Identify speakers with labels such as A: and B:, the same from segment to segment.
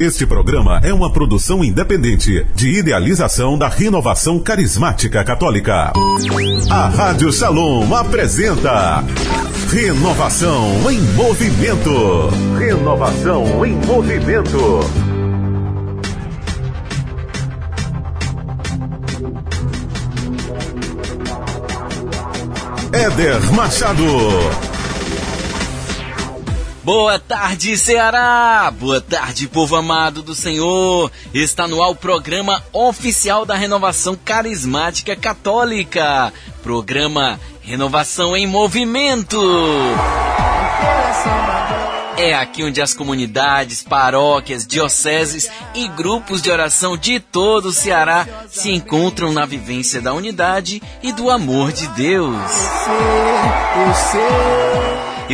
A: Este programa é uma produção independente de idealização da renovação carismática católica. A Rádio Shalom apresenta Renovação em Movimento. Renovação em Movimento. Éder Machado.
B: Boa tarde, Ceará! Boa tarde, povo amado do Senhor! Está no ar o programa oficial da Renovação Carismática Católica. Programa Renovação em Movimento. É aqui onde as comunidades, paróquias, dioceses e grupos de oração de todo o Ceará se encontram na vivência da unidade e do amor de Deus. Eu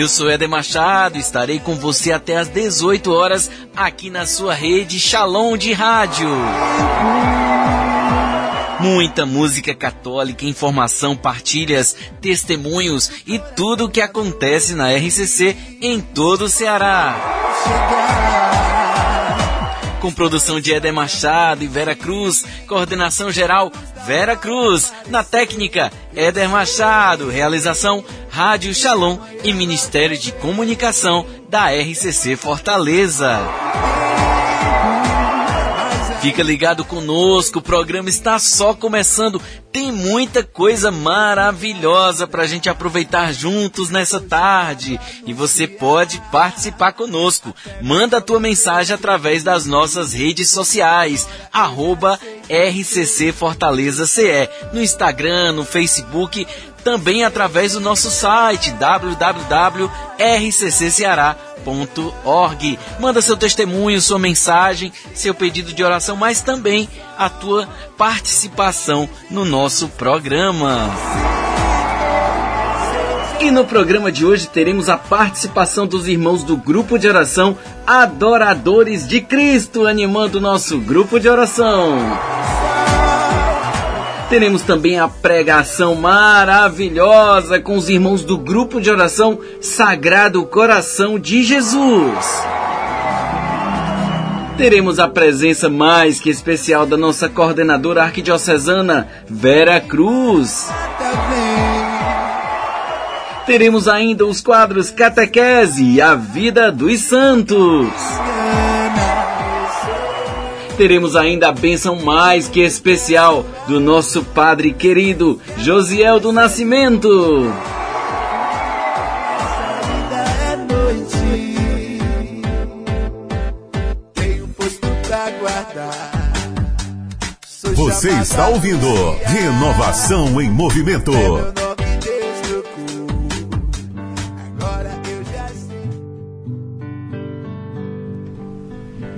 B: sou Eder Machado, estarei com você até às 18 horas aqui na sua rede Shalom de Rádio. Muita música católica, informação, partilhas, testemunhos e tudo o que acontece na RCC em todo o Ceará. Com produção de Eder Machado e Vera Cruz, coordenação geral Vera Cruz, na técnica Éder Machado, realização Rádio Shalom e Ministério de Comunicação da RCC Fortaleza. Fica ligado conosco, o programa está só começando. Tem muita coisa maravilhosa para a gente aproveitar juntos nessa tarde. E você pode participar conosco. Manda a tua mensagem através das nossas redes sociais, arroba RCC Fortaleza CE, no Instagram, no Facebook, também através do nosso site www.rccceará.com org. Manda seu testemunho, sua mensagem, seu pedido de oração, mas também a tua participação no nosso programa. E no programa de hoje teremos a participação dos irmãos do grupo de oração Adoradores de Cristo, animando o nosso grupo de oração. Teremos também a pregação maravilhosa com os irmãos do grupo de oração Sagrado Coração de Jesus. Teremos a presença mais que especial da nossa coordenadora arquidiocesana, Vera Cruz. Teremos ainda os quadros Catequese e a Vida dos Santos teremos ainda a bênção mais que especial do nosso Padre querido Josiel do Nascimento.
A: Você está ouvindo Renovação em Movimento.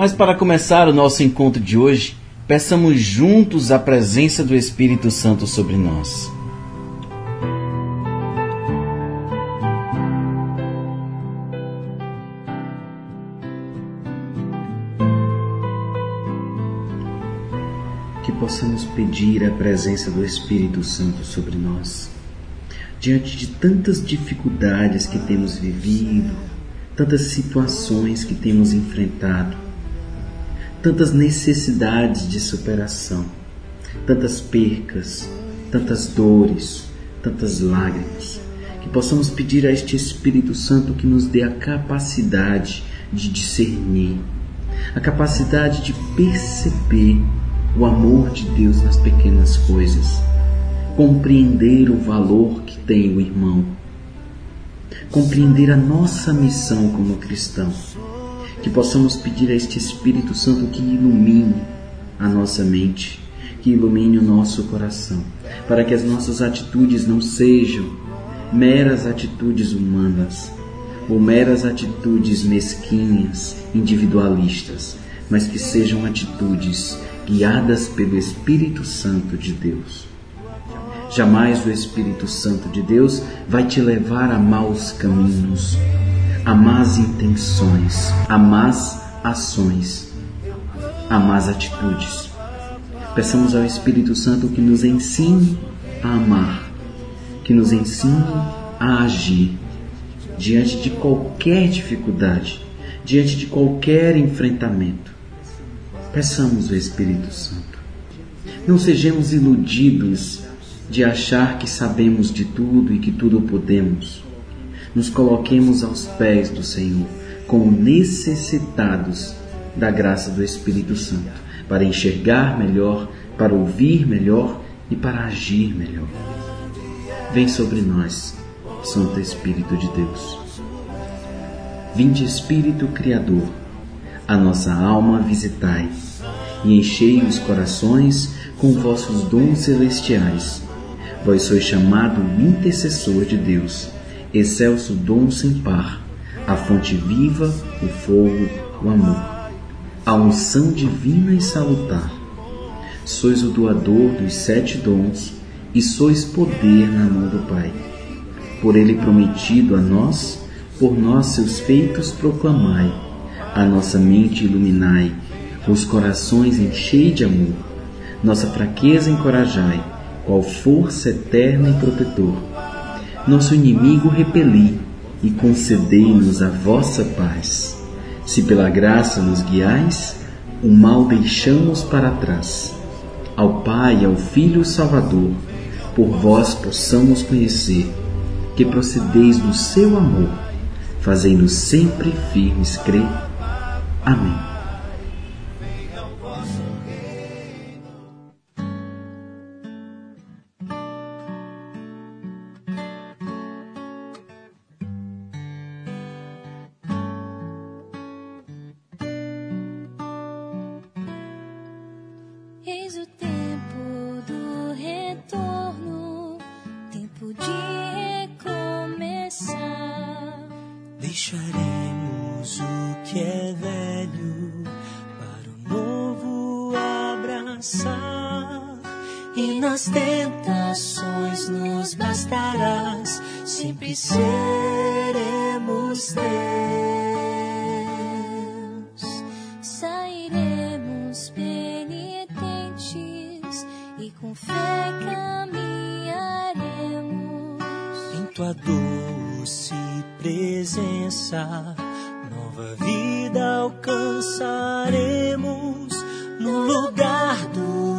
B: Mas para começar o nosso encontro de hoje, peçamos juntos a presença do Espírito Santo sobre nós. Que possamos pedir a presença do Espírito Santo sobre nós. Diante de tantas dificuldades que temos vivido, tantas situações que temos enfrentado, tantas necessidades de superação, tantas percas, tantas dores, tantas lágrimas, que possamos pedir a este Espírito Santo que nos dê a capacidade de discernir, a capacidade de perceber o amor de Deus nas pequenas coisas, compreender o valor que tem o irmão, compreender a nossa missão como cristãos que possamos pedir a este Espírito Santo que ilumine a nossa mente, que ilumine o nosso coração, para que as nossas atitudes não sejam meras atitudes humanas ou meras atitudes mesquinhas, individualistas, mas que sejam atitudes guiadas pelo Espírito Santo de Deus. Jamais o Espírito Santo de Deus vai te levar a maus caminhos, a más intenções, a más ações, a más atitudes. Peçamos ao Espírito Santo que nos ensine a amar, que nos ensine a agir diante de qualquer dificuldade, diante de qualquer enfrentamento,
C: Peçamos o Espírito Santo. Não sejamos iludidos de achar que sabemos de tudo e que tudo podemos. Nos coloquemos aos pés do Senhor como necessitados da graça do Espírito Santo para enxergar melhor, para ouvir melhor e para agir melhor. Vem sobre nós, Santo Espírito de Deus. Vinde Espírito Criador, a nossa alma visitai e enchei os corações com vossos dons celestiais. Vós sois chamado intercessor de Deus, excelso dom sem par, a fonte viva, o fogo, o amor, a unção divina e salutar. Sois o doador dos sete dons e sois poder na mão do Pai. Por ele prometido a nós, por nós seus feitos proclamai, a nossa mente iluminai, os corações enchei de amor, nossa fraqueza encorajai, qual força eterna e protetor. Nosso inimigo repeli e concedei-nos a vossa paz. Se pela graça nos guiais, o mal deixamos para trás. Ao Pai, ao Filho Salvador, por vós possamos conhecer que procedeis do seu amor, fazendo sempre firmes crer. Amém.
D: Que é velho para o novo abraçar. E nas tentações nos bastarás, sempre seremos teus.
E: Sairemos penitentes e com fé caminharemos
D: em tua doce presença, nova vida alcançaremos no lugar do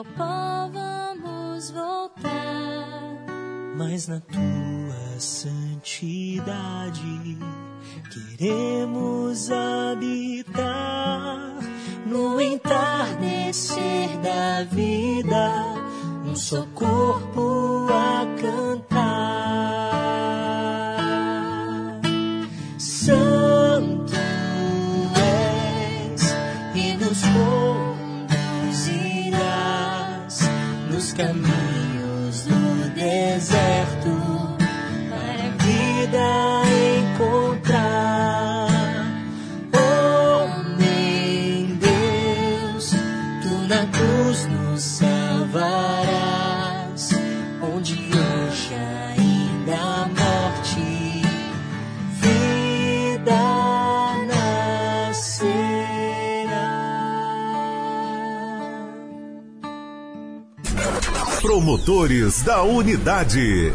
E: ao pó vamos voltar.
D: mas na tua santidade queremos habitar no entardecer da vida, um só corpo a cantar. Santo és e nos caminhos do deserto para a vida
A: Promotores da Unidade.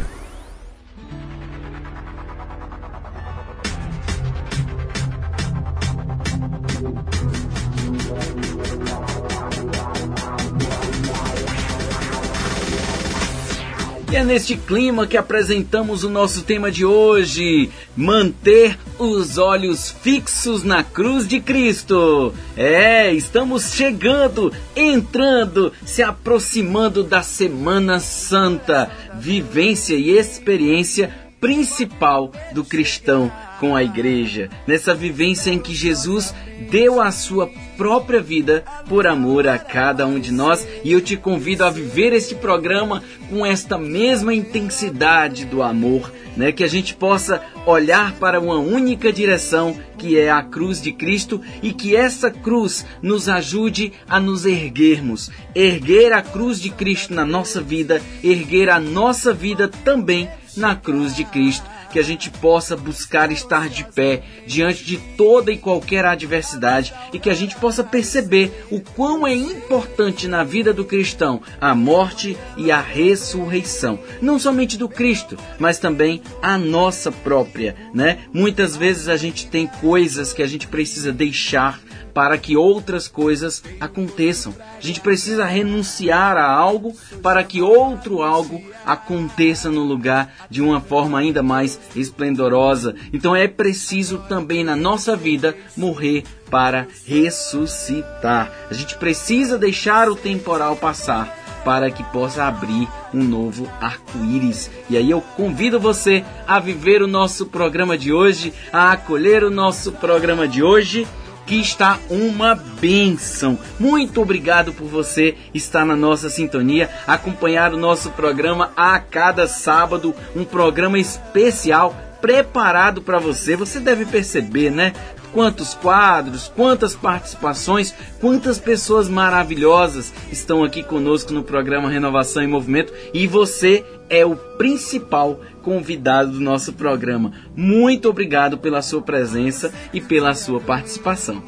B: É neste clima que apresentamos o nosso tema de hoje: manter os olhos fixos na cruz de Cristo. É, estamos chegando, entrando, se aproximando da Semana Santa, vivência e experiência principal do cristão com a igreja, nessa vivência em que Jesus deu a sua própria vida por amor a cada um de nós, e eu te convido a viver este programa com esta mesma intensidade do amor, né, que a gente possa olhar para uma única direção, que é a cruz de Cristo, e que essa cruz nos ajude a nos erguermos, erguer a cruz de Cristo na nossa vida, erguer a nossa vida também na cruz de Cristo que a gente possa buscar estar de pé diante de toda e qualquer adversidade e que a gente possa perceber o quão é importante na vida do cristão a morte e a ressurreição, não somente do Cristo, mas também a nossa própria, né? Muitas vezes a gente tem coisas que a gente precisa deixar para que outras coisas aconteçam. A gente precisa renunciar a algo para que outro algo aconteça no lugar de uma forma ainda mais esplendorosa. Então é preciso também na nossa vida morrer para ressuscitar. A gente precisa deixar o temporal passar para que possa abrir um novo arco-íris. E aí eu convido você a viver o nosso programa de hoje, a acolher o nosso programa de hoje que está uma benção. Muito obrigado por você estar na nossa sintonia, acompanhar o nosso programa a cada sábado, um programa especial preparado para você. Você deve perceber, né? Quantos quadros, quantas participações, quantas pessoas maravilhosas estão aqui conosco no programa Renovação em Movimento e você é o principal convidado do nosso programa. Muito obrigado pela sua presença e pela sua participação.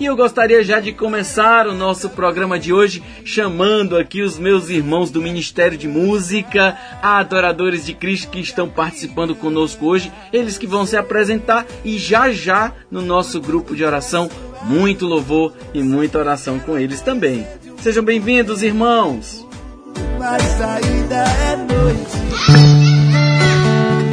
B: E eu gostaria já de começar o nosso programa de hoje chamando aqui os meus irmãos do Ministério de Música, adoradores de Cristo que estão participando conosco hoje, eles que vão se apresentar e já já no nosso grupo de oração, muito louvor e muita oração com eles também. Sejam bem-vindos, irmãos.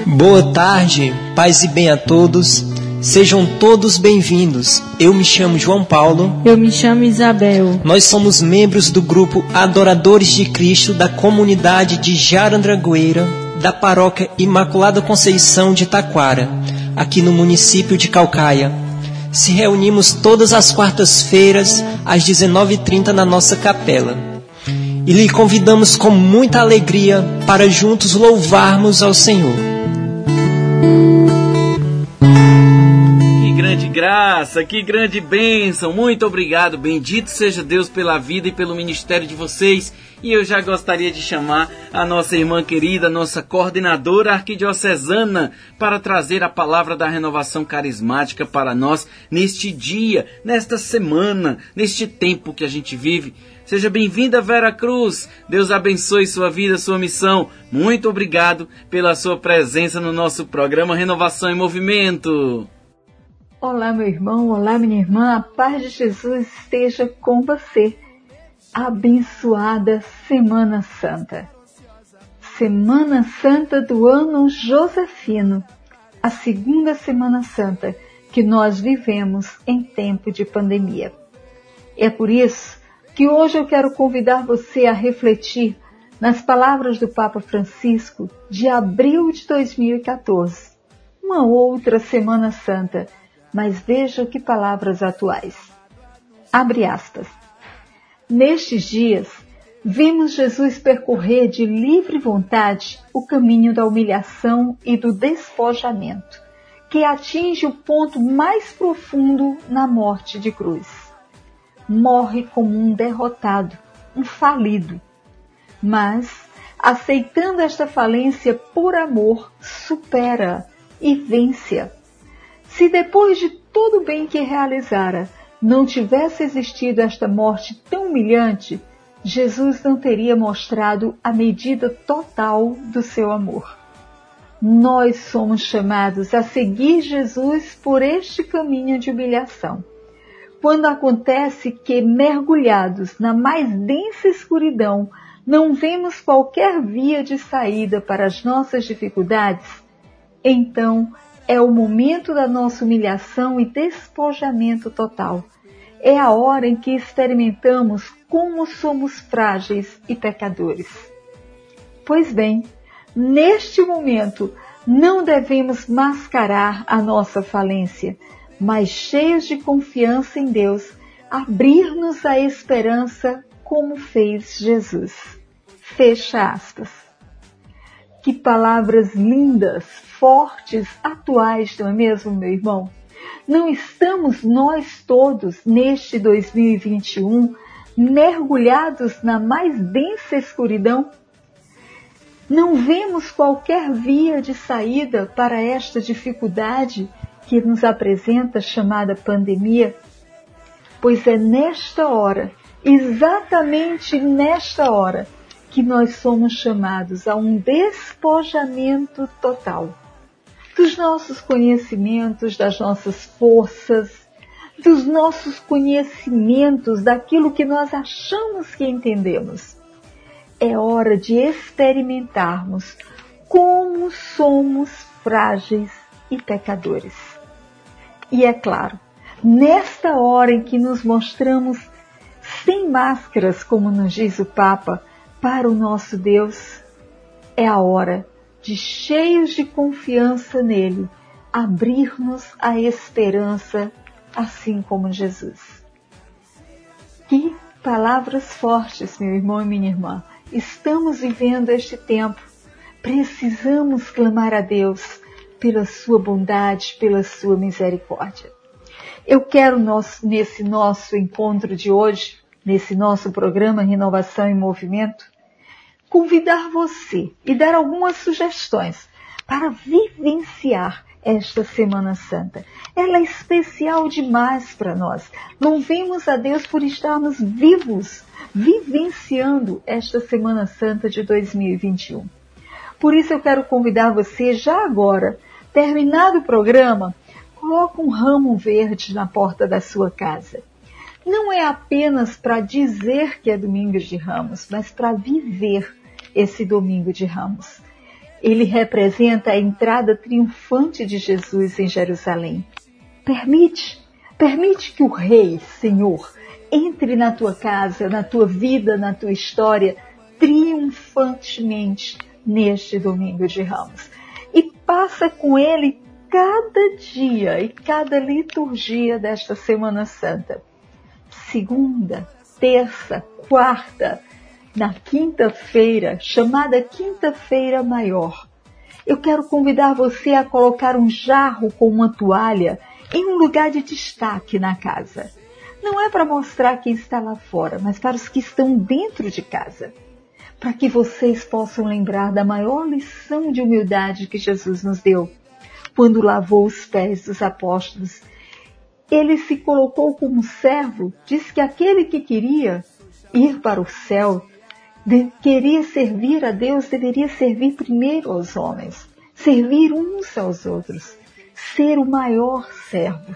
F: Boa tarde, paz e bem a todos. Sejam todos bem-vindos. Eu me chamo João Paulo.
G: Eu me chamo Isabel.
F: Nós somos membros do grupo Adoradores de Cristo da comunidade de Jarandragoeira, da paróquia Imaculada Conceição de Taquara, aqui no município de Calcaia. Se reunimos todas as quartas-feiras às 19h30 na nossa capela. E lhe convidamos com muita alegria para juntos louvarmos ao Senhor.
B: grande graça, que grande bênção. Muito obrigado. Bendito seja Deus pela vida e pelo ministério de vocês. E eu já gostaria de chamar a nossa irmã querida, nossa coordenadora arquidiocesana, para trazer a palavra da renovação carismática para nós neste dia, nesta semana, neste tempo que a gente vive. Seja bem-vinda, Vera Cruz. Deus abençoe sua vida, sua missão. Muito obrigado pela sua presença no nosso programa Renovação em Movimento.
G: Olá, meu irmão, olá, minha irmã, a paz de Jesus esteja com você. Abençoada Semana Santa. Semana Santa do ano Josefino, a segunda Semana Santa que nós vivemos em tempo de pandemia. É por isso que hoje eu quero convidar você a refletir nas palavras do Papa Francisco de abril de 2014, uma outra Semana Santa mas veja que palavras atuais. Abre aspas. Nestes dias, vimos Jesus percorrer de livre vontade o caminho da humilhação e do despojamento, que atinge o ponto mais profundo na morte de cruz. Morre como um derrotado, um falido. Mas, aceitando esta falência por amor, supera e vence-a se depois de todo o bem que realizara não tivesse existido esta morte tão humilhante, Jesus não teria mostrado a medida total do seu amor. Nós somos chamados a seguir Jesus por este caminho de humilhação, quando acontece que, mergulhados na mais densa escuridão, não vemos qualquer via de saída para as nossas dificuldades, então é o momento da nossa humilhação e despojamento total. É a hora em que experimentamos como somos frágeis e pecadores. Pois bem, neste momento não devemos mascarar a nossa falência, mas cheios de confiança em Deus, abrir-nos à esperança como fez Jesus. Fecha aspas. Que palavras lindas, fortes, atuais, não é mesmo, meu irmão? Não estamos nós todos neste 2021 mergulhados na mais densa escuridão? Não vemos qualquer via de saída para esta dificuldade que nos apresenta chamada pandemia? Pois é nesta hora, exatamente nesta hora, que nós somos chamados a um despojamento total dos nossos conhecimentos, das nossas forças, dos nossos conhecimentos, daquilo que nós achamos que entendemos. É hora de experimentarmos como somos frágeis e pecadores. E é claro, nesta hora em que nos mostramos sem máscaras, como nos diz o Papa, para o nosso Deus, é a hora de cheios de confiança nele, abrir-nos à esperança, assim como Jesus. Que palavras fortes, meu irmão e minha irmã. Estamos vivendo este tempo. Precisamos clamar a Deus pela sua bondade, pela sua misericórdia. Eu quero nesse nosso encontro de hoje, nesse nosso programa Renovação em Movimento, convidar você e dar algumas sugestões para vivenciar esta Semana Santa. Ela é especial demais para nós. Louvemos a Deus por estarmos vivos, vivenciando esta Semana Santa de 2021. Por isso eu quero convidar você já agora, terminado o programa, coloque um ramo verde na porta da sua casa. Não é apenas para dizer que é Domingos de Ramos, mas para viver esse domingo de Ramos. Ele representa a entrada triunfante de Jesus em Jerusalém. Permite, permite que o Rei, Senhor, entre na tua casa, na tua vida, na tua história, triunfantemente neste domingo de Ramos. Passa com ele cada dia e cada liturgia desta Semana Santa. Segunda, terça, quarta, na quinta-feira, chamada Quinta-feira Maior. Eu quero convidar você a colocar um jarro com uma toalha em um lugar de destaque na casa. Não é para mostrar quem está lá fora, mas para os que estão dentro de casa. Para que vocês possam lembrar da maior lição de humildade que Jesus nos deu quando lavou os pés dos apóstolos. Ele se colocou como servo, diz que aquele que queria ir para o céu queria servir a Deus deveria servir primeiro aos homens, servir uns aos outros, ser o maior servo.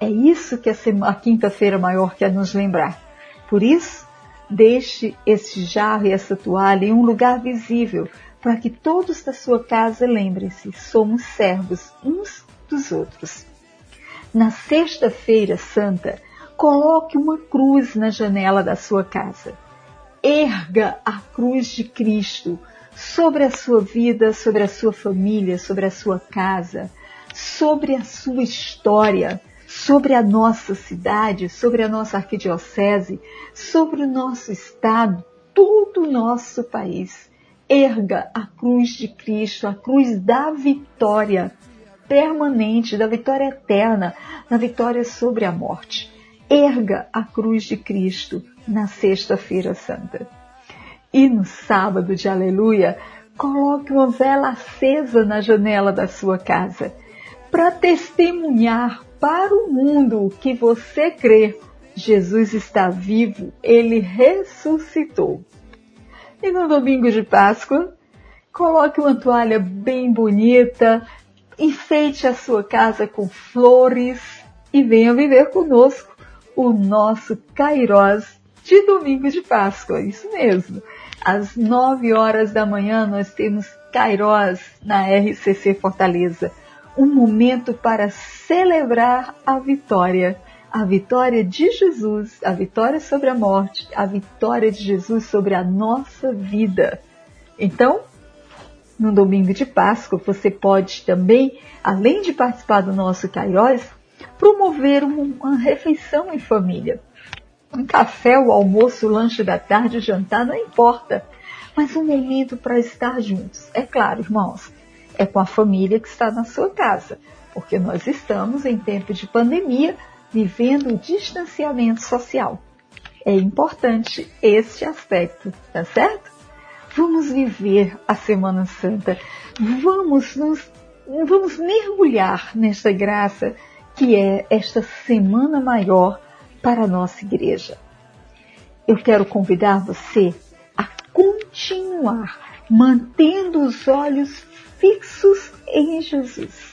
G: É isso que a, a quinta-feira maior quer nos lembrar. Por isso, deixe esse jarro e essa toalha em um lugar visível, para que todos da sua casa lembrem-se, somos servos uns dos outros. Na sexta-feira santa, coloque uma cruz na janela da sua casa erga a cruz de Cristo sobre a sua vida, sobre a sua família, sobre a sua casa, sobre a sua história, sobre a nossa cidade, sobre a nossa arquidiocese, sobre o nosso estado, todo o nosso país. Erga a cruz de Cristo, a cruz da vitória permanente, da vitória eterna, da vitória sobre a morte. Erga a cruz de Cristo na Sexta-feira Santa. E no sábado de Aleluia, coloque uma vela acesa na janela da sua casa para testemunhar para o mundo que você crê. Jesus está vivo, ele ressuscitou. E no domingo de Páscoa, coloque uma toalha bem bonita, enfeite a sua casa com flores e venha viver conosco o nosso Kairós de domingo de Páscoa. Isso mesmo. Às nove horas da manhã nós temos Kairós na RCC Fortaleza. Um momento para celebrar a vitória. A vitória de Jesus, a vitória sobre a morte, a vitória de Jesus sobre a nossa vida. Então, no domingo de Páscoa, você pode também, além de participar do nosso Kairos, promover uma refeição em família. Um café, o almoço, o lanche da tarde, o jantar, não importa. Mas um momento para estar juntos. É claro, irmãos, é com a família que está na sua casa, porque nós estamos em tempo de pandemia, vivendo o distanciamento social. É importante este aspecto, tá certo? Vamos viver a Semana Santa. Vamos nos vamos mergulhar nesta graça que é esta semana maior para a nossa igreja. Eu quero convidar você a continuar mantendo os olhos fixos em Jesus.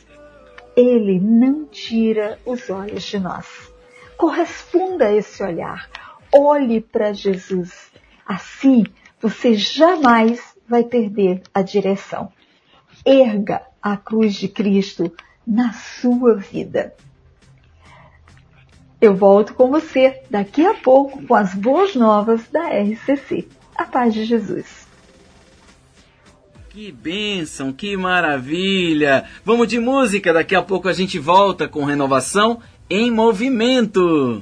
G: Ele não tira os olhos de nós. Corresponda a esse olhar. Olhe para Jesus. Assim, você jamais vai perder a direção. Erga a cruz de Cristo na sua vida. Eu volto com você daqui a pouco com as boas novas da RCC. A paz de Jesus.
H: Que bênção, que maravilha! Vamos de música, daqui a pouco a gente volta com renovação em movimento.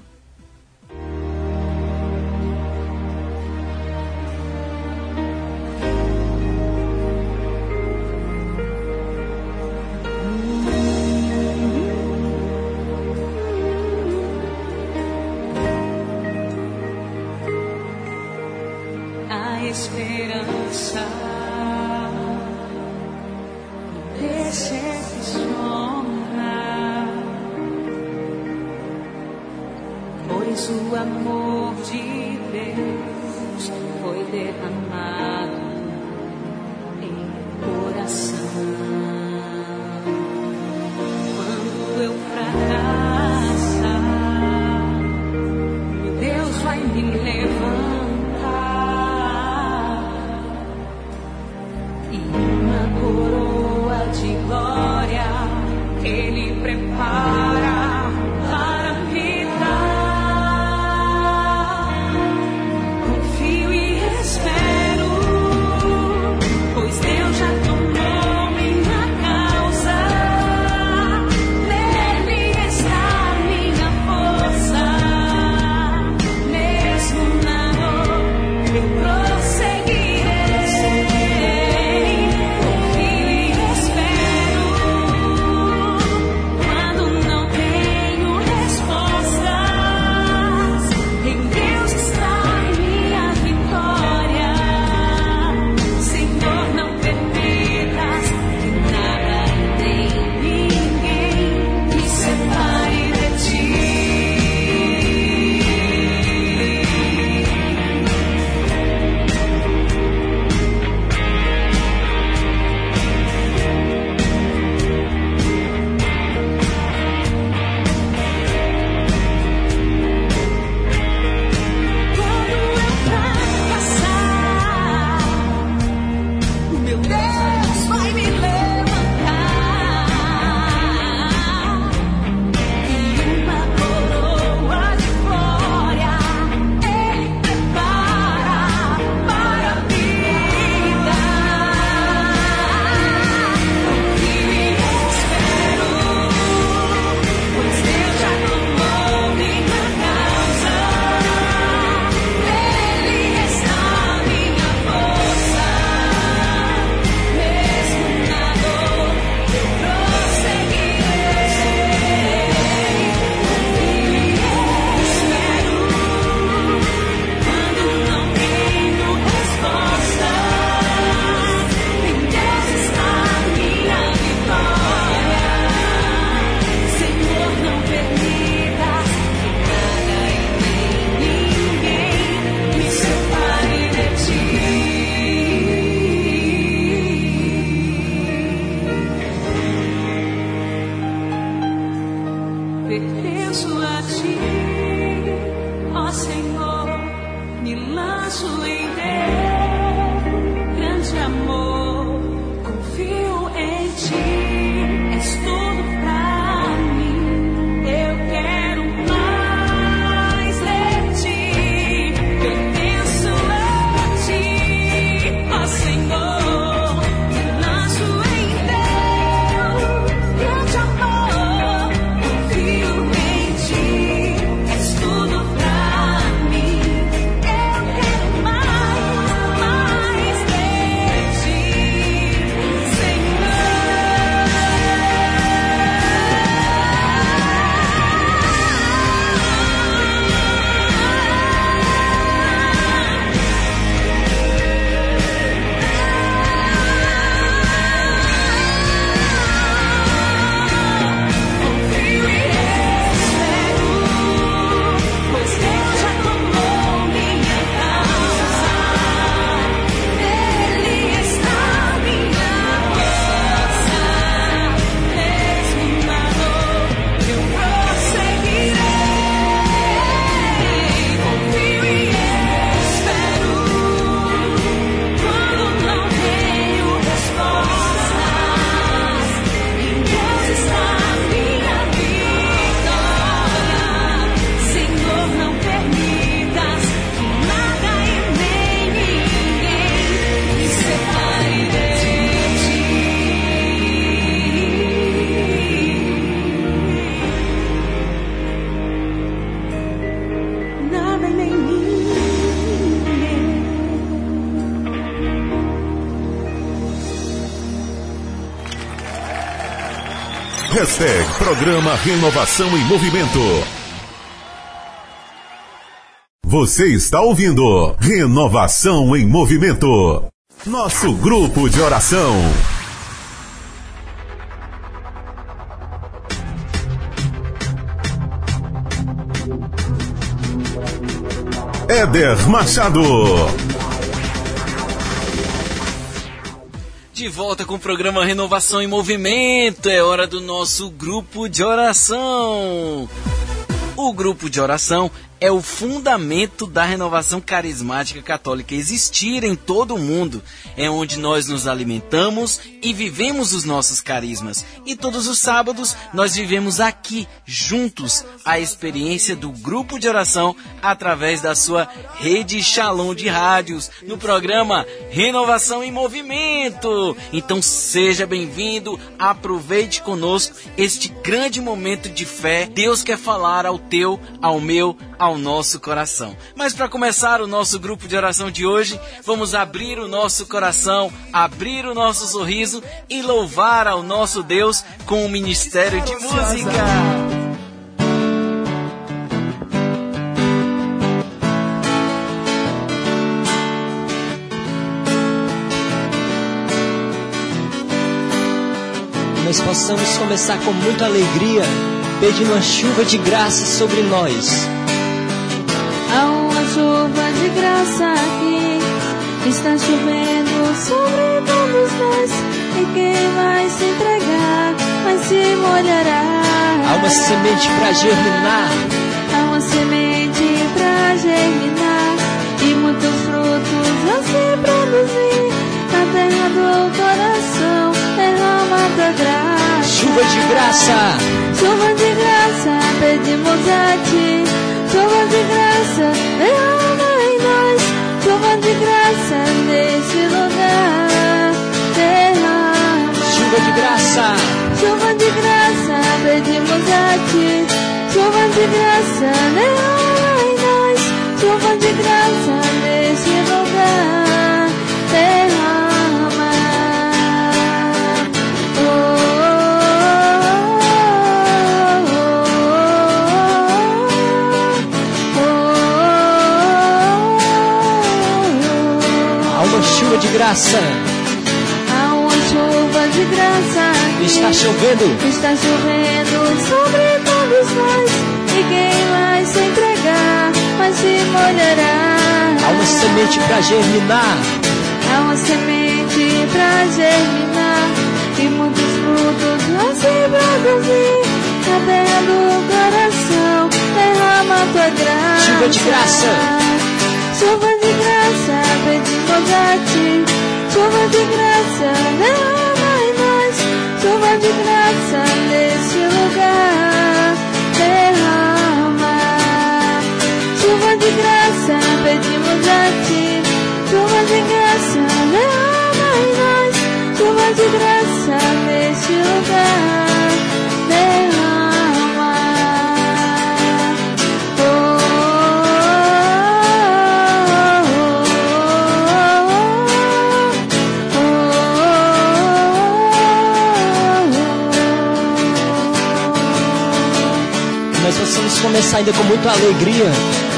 A: Programa Renovação em Movimento. Você está ouvindo Renovação em Movimento. Nosso grupo de oração. Éder Machado.
B: De volta com o programa Renovação em Movimento. É hora do nosso grupo de oração. O grupo de oração é o fundamento da renovação carismática católica existir em todo o mundo. É onde nós nos alimentamos e vivemos os nossos carismas. E todos os sábados nós vivemos aqui, juntos, a experiência do grupo de oração através da sua rede Shalom de rádios, no programa Renovação em Movimento. Então seja bem-vindo, aproveite conosco este grande momento de fé. Deus quer falar ao teu, ao meu, ao nosso coração. Mas para começar o nosso grupo de oração de hoje, vamos abrir o nosso coração, abrir o nosso sorriso e louvar ao nosso Deus com o ministério de música.
F: Nós possamos começar com muita alegria, pedindo uma chuva de graça sobre nós.
I: Há uma chuva de graça aqui, está chovendo sobre todos nós. E quem vai se entregar, vai se molhará.
F: Há uma semente para germinar,
I: Há uma semente pra germinar e muitos frutos a se produzir. Na terra do coração, derrama tua graça.
F: chuva de graça.
I: Chuva de graça, pedimos a ti. Chuva de graça, derrama em nós. Chuva de graça
F: Chuva de graça.
I: Chuva de graça, pedimos a ti. Chuva de graça, derrama em nós. Chuva de graça neste lugar. Derrama. Oh,
F: Há uma chuva de graça.
I: De graça aqui.
F: Está chovendo.
I: Está chovendo sobre todos nós. E quem vai se entregar, vai se molhará.
F: Há uma semente para germinar.
I: Há uma semente pra germinar. E muitos frutos vão se produzir. Na terra do coração, graça.
F: Chuva de graça.
I: Chuva de graça, pedimos a ti. Chuva de graça, derrama. Chuva de graça neste lugar. Derrama. Chuva de graça, pedimos a ti. Chuva de graça, derrama em nós. Chuva de graça neste lugar.
F: Começar ainda com muita alegria.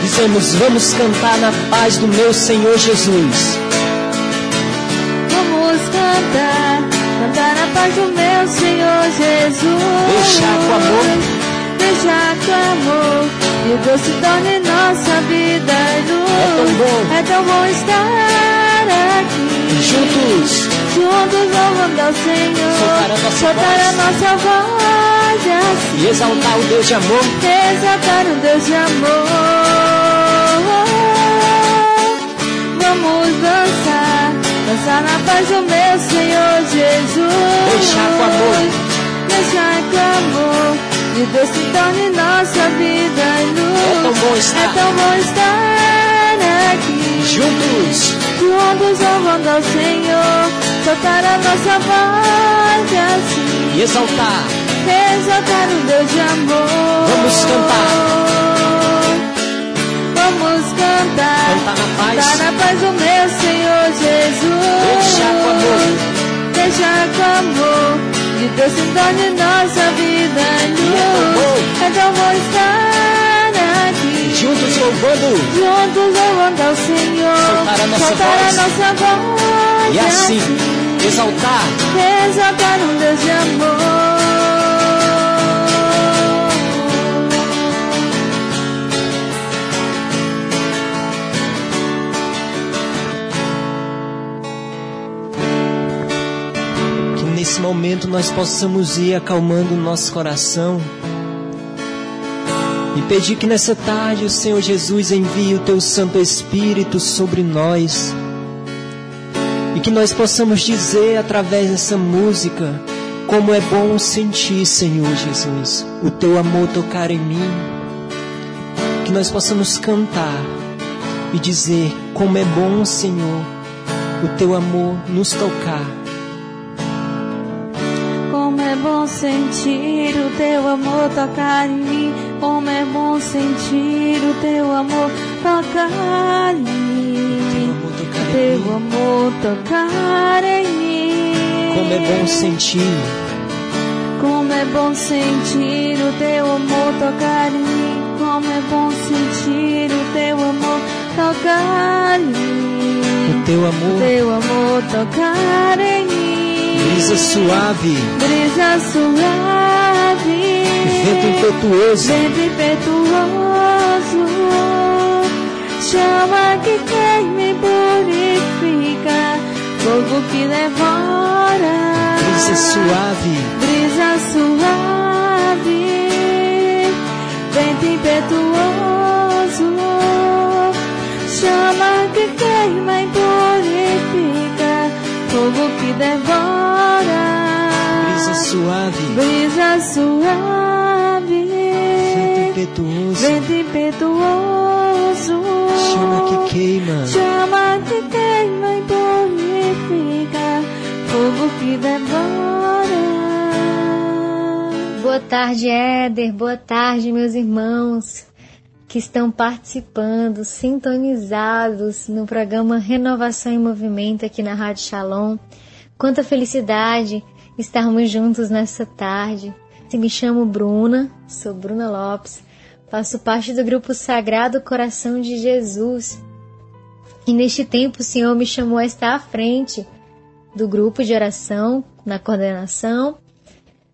F: Dizemos, vamos cantar na paz do meu Senhor Jesus.
I: Vamos cantar, cantar a paz do meu Senhor Jesus.
F: Deixar o amor-
I: deixar o amor e Deus se torne nossa vida luz.
F: É tão bom.
I: é tão bom estar aqui.
F: Juntos,
I: Juntos louvando ao Senhor,
F: Soltar a nossa
I: soltar a
F: voz.
I: nossa voz e
F: exaltar o Deus de amor.
I: exaltar o Deus de amor. Vamos dançar, dançar na paz do meu Senhor Jesus.
F: Deixar o amor-
I: deixar o amor de Deus se torne nossa vida luz.
F: É tão bom estar.
I: É tão bom estar aqui.
F: Juntos,
I: Juntos louvando ao Senhor, soltar a nossa voz assim
F: e exaltar.
I: Exaltar o Deus de amor.
F: Vamos cantar.
I: Vamos cantar.
F: Cantar na paz.
I: Cantar na paz do meu Senhor Jesus.
F: Deixar que o amor-
I: Deixar que o amor de Deus se torne nossa vida luz.
F: é tão bom.
I: É bom estar aqui.
F: Juntos louvando.
I: Juntos louvando ao Senhor.
F: Soltar a nossa
I: soltar
F: voz.
I: a nossa voz.
F: E assim, exaltar.
I: exaltar um Deus de amor.
F: Nesse momento nós possamos ir acalmando o nosso coração e pedir que nessa tarde o Senhor Jesus envie o teu Santo Espírito sobre nós e que nós possamos dizer através dessa música como é bom sentir, Senhor Jesus, o teu amor tocar em mim. Que nós possamos cantar e dizer como é bom, Senhor, o teu amor nos tocar.
I: Como é bom sentir o teu amor tocar em mim. Como é bom sentir o teu amor tocar em mim.
F: Em
I: Teu amor tocar em mim.
F: Como é bom sentir,
I: Como é bom sentir o teu amor tocar em mim. Como é bom sentir o teu amor tocar em mim.
F: o teu amor,
I: Teu amor tocar em mim.
F: Brisa suave,
I: Brisa suave.
F: vento impetuoso,
I: Vento impetuoso. Chama que queima e purifica. Fogo que devora.
F: brisa suave,
I: Brisa suave. Vento impetuoso. Chama que queima e. Fogo que devora.
F: brisa suave,
I: Brisa suave.
F: vento impetuoso,
I: Vento impetuoso.
F: chama que queima,
I: Chama que queima e purifica. Fogo que devora.
J: Boa tarde, Éder. Boa tarde, meus irmãos que estão participando, sintonizados no programa Renovação em Movimento aqui na Rádio Shalom. Quanta felicidade estarmos juntos nessa tarde. Me chamo Bruna, sou Bruna Lopes, faço parte do grupo Sagrado Coração de Jesus. E neste tempo o Senhor me chamou a estar à frente do grupo de oração, na coordenação.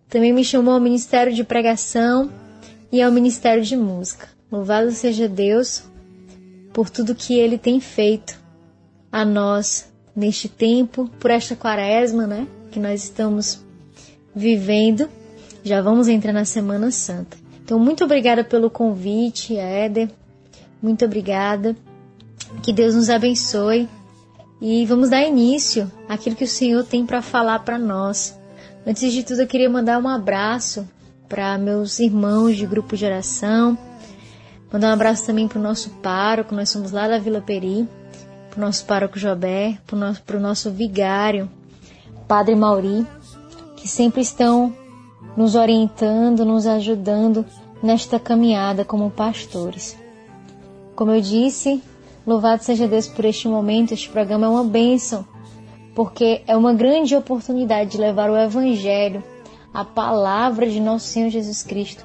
J: Também me chamou ao Ministério de Pregação e ao Ministério de Música. Louvado seja Deus por tudo que Ele tem feito a nós neste tempo, por esta quaresma, né? Que nós estamos vivendo. Já vamos entrar na Semana Santa. Então, muito obrigada pelo convite, Éder. muito obrigada. Que Deus nos abençoe e vamos dar início àquilo que o Senhor tem para falar para nós. Antes de tudo, eu queria mandar um abraço para meus irmãos de grupo de oração. Mandar um abraço também para o nosso pároco, nós somos lá da Vila Peri, para o nosso pároco Jobé, para o nosso, nosso vigário, Padre Mauri, que sempre estão nos orientando, nos ajudando nesta caminhada como pastores. Como eu disse, louvado seja Deus por este momento, este programa é uma bênção, porque é uma grande oportunidade de levar o Evangelho, a palavra de nosso Senhor Jesus Cristo,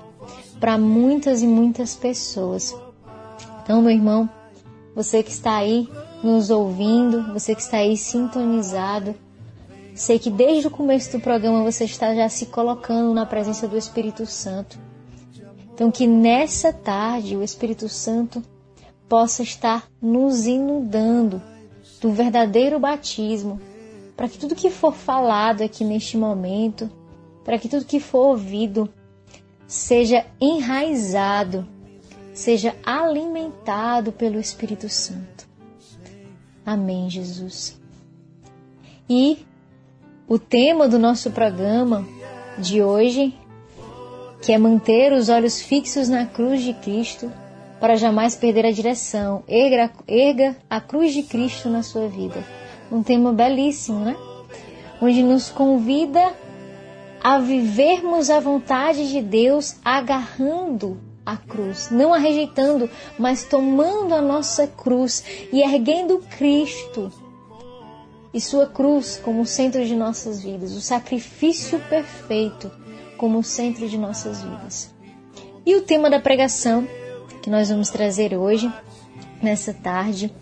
J: para muitas e muitas pessoas. Então, meu irmão, você que está aí nos ouvindo, você que está aí sintonizado, sei que desde o começo do programa você está já se colocando na presença do Espírito Santo. Então, que nessa tarde o Espírito Santo possa estar nos inundando do verdadeiro batismo, para que tudo que for falado aqui neste momento, para que tudo que for ouvido seja enraizado, seja alimentado pelo Espírito Santo. Amém, Jesus. E o tema do nosso programa de hoje, que é manter os olhos fixos na cruz de Cristo, para jamais perder a direção. Erga, erga a cruz de Cristo na sua vida. Um tema belíssimo, né? Onde nos convida a vivermos a vontade de Deus agarrando a cruz, não a rejeitando, mas tomando a nossa cruz e erguendo Cristo e sua cruz como centro de nossas vidas, o sacrifício perfeito como centro de nossas vidas. E o tema da pregação que nós vamos trazer hoje, nessa tarde,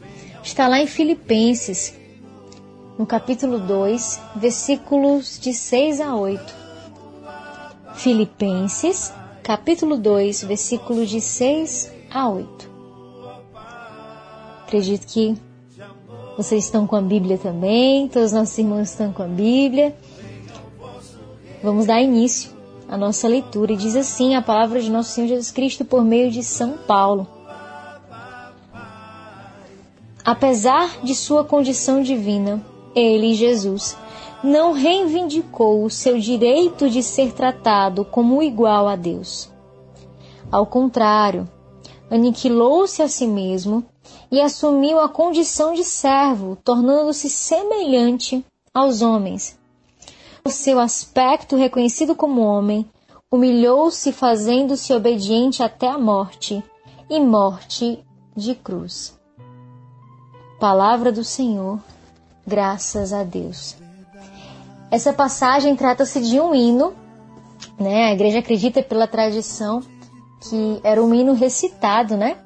J: está lá em Filipenses, no capítulo 2, versículos de 6 a 8. Filipenses, capítulo 2, versículos de 6 a 8. Acredito que vocês estão com a Bíblia também, todos os nossos irmãos estão com a Bíblia. Vamos dar início a nossa leitura. E diz assim a palavra de nosso Senhor Jesus Cristo por meio de São Paulo. Apesar de sua condição divina, ele, Jesus, não reivindicou o seu direito de ser tratado como igual a Deus. Ao contrário, aniquilou-se a si mesmo e assumiu a condição de servo, tornando-se semelhante aos homens o seu aspecto reconhecido como homem, humilhou-se fazendo-se obediente até a morte, e morte de cruz. Palavra do Senhor, graças a Deus. Essa passagem trata-se de um hino, né? A igreja acredita pela tradição que era um hino recitado, né?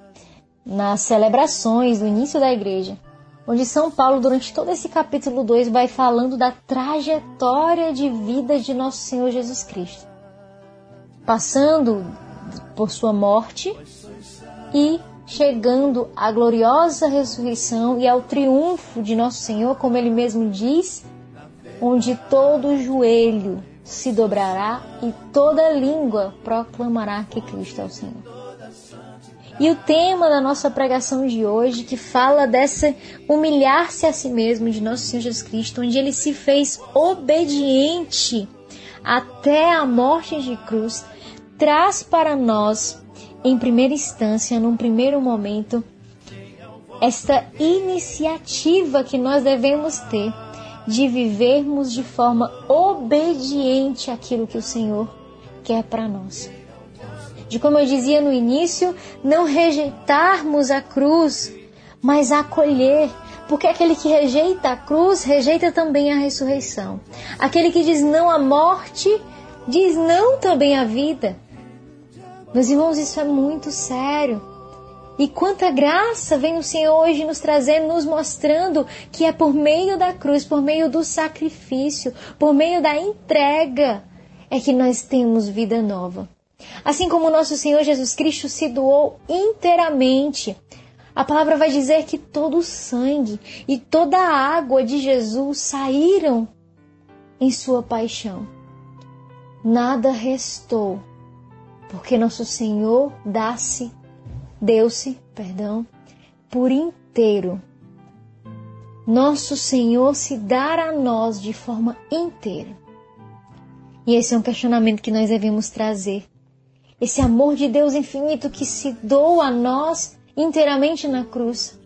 J: Nas celebrações do início da igreja onde São Paulo, durante todo esse capítulo 2, vai falando da trajetória de vida de nosso Senhor Jesus Cristo. Passando por sua morte e chegando à gloriosa ressurreição e ao triunfo de nosso Senhor, como ele mesmo diz, onde todo joelho se dobrará e toda língua proclamará que Cristo é o Senhor. E o tema da nossa pregação de hoje, que fala dessa humilhar-se a si mesmo de nosso Senhor Jesus Cristo, onde ele se fez obediente até a morte de cruz, traz para nós, em primeira instância, num primeiro momento, esta iniciativa que nós devemos ter de vivermos de forma obediente àquilo que o Senhor quer para nós de como eu dizia no início, não rejeitarmos a cruz, mas acolher, porque aquele que rejeita a cruz rejeita também a ressurreição. Aquele que diz não à morte, diz não também à vida. Meus irmãos, isso é muito sério. E quanta graça vem o Senhor hoje nos trazendo, nos mostrando que é por meio da cruz, por meio do sacrifício, por meio da entrega, é que nós temos vida nova. Assim como nosso Senhor Jesus Cristo se doou inteiramente, a palavra vai dizer que todo o sangue e toda a água de Jesus saíram em sua paixão. Nada restou, porque nosso Senhor dá-se deu-se, perdão, por inteiro. Nosso Senhor se dar a nós de forma inteira. E esse é um questionamento que nós devemos trazer. Esse amor de Deus infinito que se doa a nós inteiramente na cruz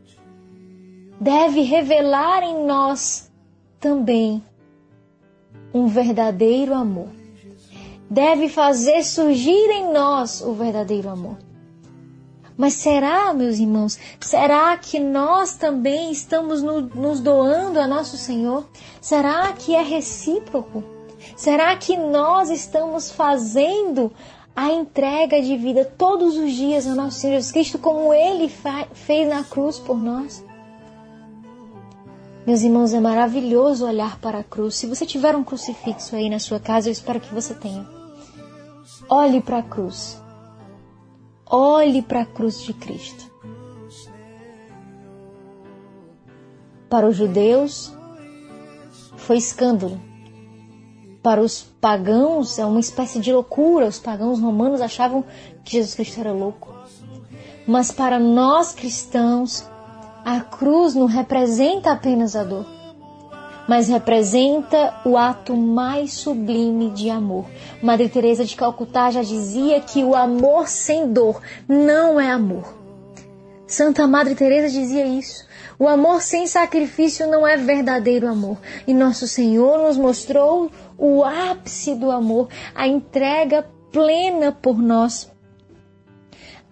J: deve revelar em nós também um verdadeiro amor. Deve fazer surgir em nós o verdadeiro amor. Mas será, meus irmãos, será que nós também estamos no, nos doando a nosso Senhor? Será que é recíproco? Será que nós estamos fazendo a entrega de vida todos os dias ao nosso Senhor Jesus Cristo como Ele fez na cruz por nós? Meus irmãos, é maravilhoso olhar para a cruz. Se você tiver um crucifixo aí na sua casa, eu espero que você tenha. Olhe para a cruz. Olhe para a cruz de Cristo. Para os judeus, foi escândalo. Para os pagãos, é uma espécie de loucura. Os pagãos romanos achavam que Jesus Cristo era louco. Mas para nós cristãos, a cruz não representa apenas a dor mas representa o ato mais sublime de amor. Madre Teresa de Calcutá já dizia que o amor sem dor não é amor. Santa Madre Teresa dizia isso. O amor sem sacrifício não é verdadeiro amor. E nosso Senhor nos mostrou o ápice do amor, a entrega plena por nós.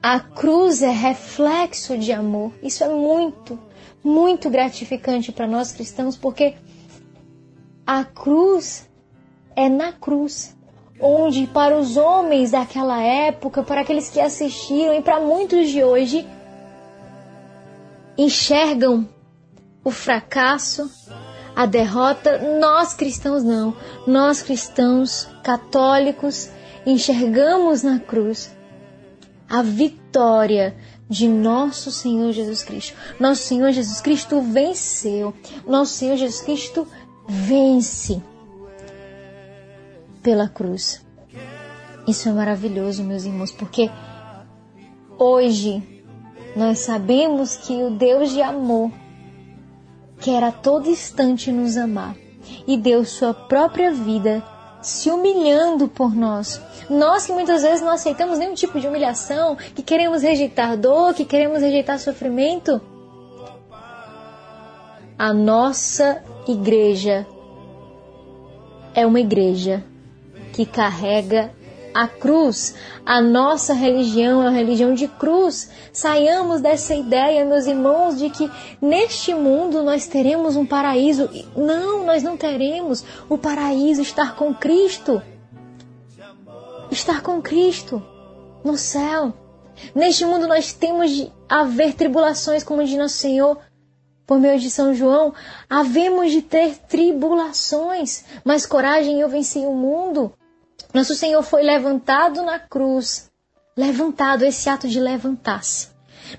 J: A cruz é reflexo de amor. Isso é muito, muito gratificante para nós cristãos, porque a cruz é na cruz, onde para os homens daquela época, para aqueles que assistiram e para muitos de hoje, enxergam o fracasso, a derrota. Nós cristãos não. Nós cristãos católicos enxergamos na cruz a vitória de nosso Senhor Jesus Cristo. Nosso Senhor Jesus Cristo venceu. Nosso Senhor Jesus Cristo vence pela cruz. Isso é maravilhoso, meus irmãos, porque hoje nós sabemos que o Deus de amor quer a todo instante nos amar e deu sua própria vida se humilhando por nós. Nós que muitas vezes não aceitamos nenhum tipo de humilhação, que queremos rejeitar dor, que queremos rejeitar sofrimento, a nossa igreja é uma igreja que carrega a cruz. A nossa religião é uma religião de cruz. Saiamos dessa ideia, meus irmãos, de que neste mundo nós teremos um paraíso. Não, nós não teremos. O paraíso estar com Cristo. Estar com Cristo no céu. Neste mundo nós temos de haver tribulações, como diz nosso Senhor, por meio de São João, havemos de ter tribulações, mas coragem eu venci o mundo. Nosso Senhor foi levantado na cruz, levantado, esse ato de levantar-se.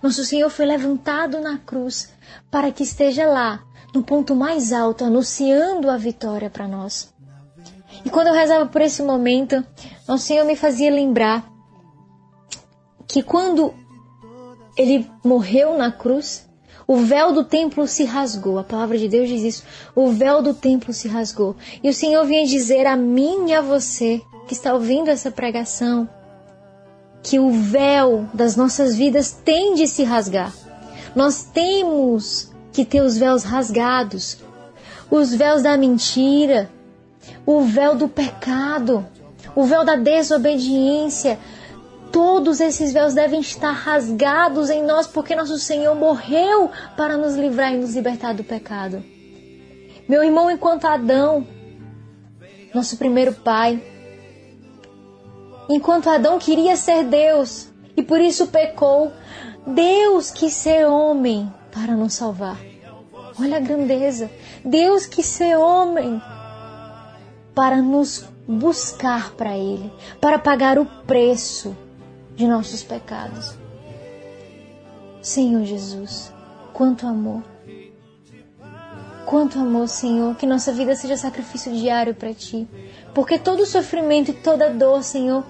J: Nosso Senhor foi levantado na cruz para que esteja lá, no ponto mais alto, anunciando a vitória para nós. E quando eu rezava por esse momento, Nosso Senhor me fazia lembrar que quando ele morreu na cruz, o véu do templo se rasgou. A palavra de Deus diz isso. O véu do templo se rasgou. E o Senhor vinha dizer a mim e a você que está ouvindo essa pregação que o véu das nossas vidas tem de se rasgar. Nós temos que ter os véus rasgados. Os véus da mentira, o véu do pecado, o véu da desobediência, Todos esses véus devem estar rasgados em nós, porque nosso Senhor morreu para nos livrar e nos libertar do pecado. Meu irmão, enquanto Adão, nosso primeiro pai, enquanto Adão queria ser Deus e por isso pecou, Deus quis ser homem para nos salvar. Olha a grandeza. Deus quis ser homem para nos buscar para Ele, para pagar o preço de nossos pecados. Senhor Jesus, quanto amor. Quanto amor, Senhor, que nossa vida seja sacrifício diário para Ti. Porque todo sofrimento e toda dor, Senhor,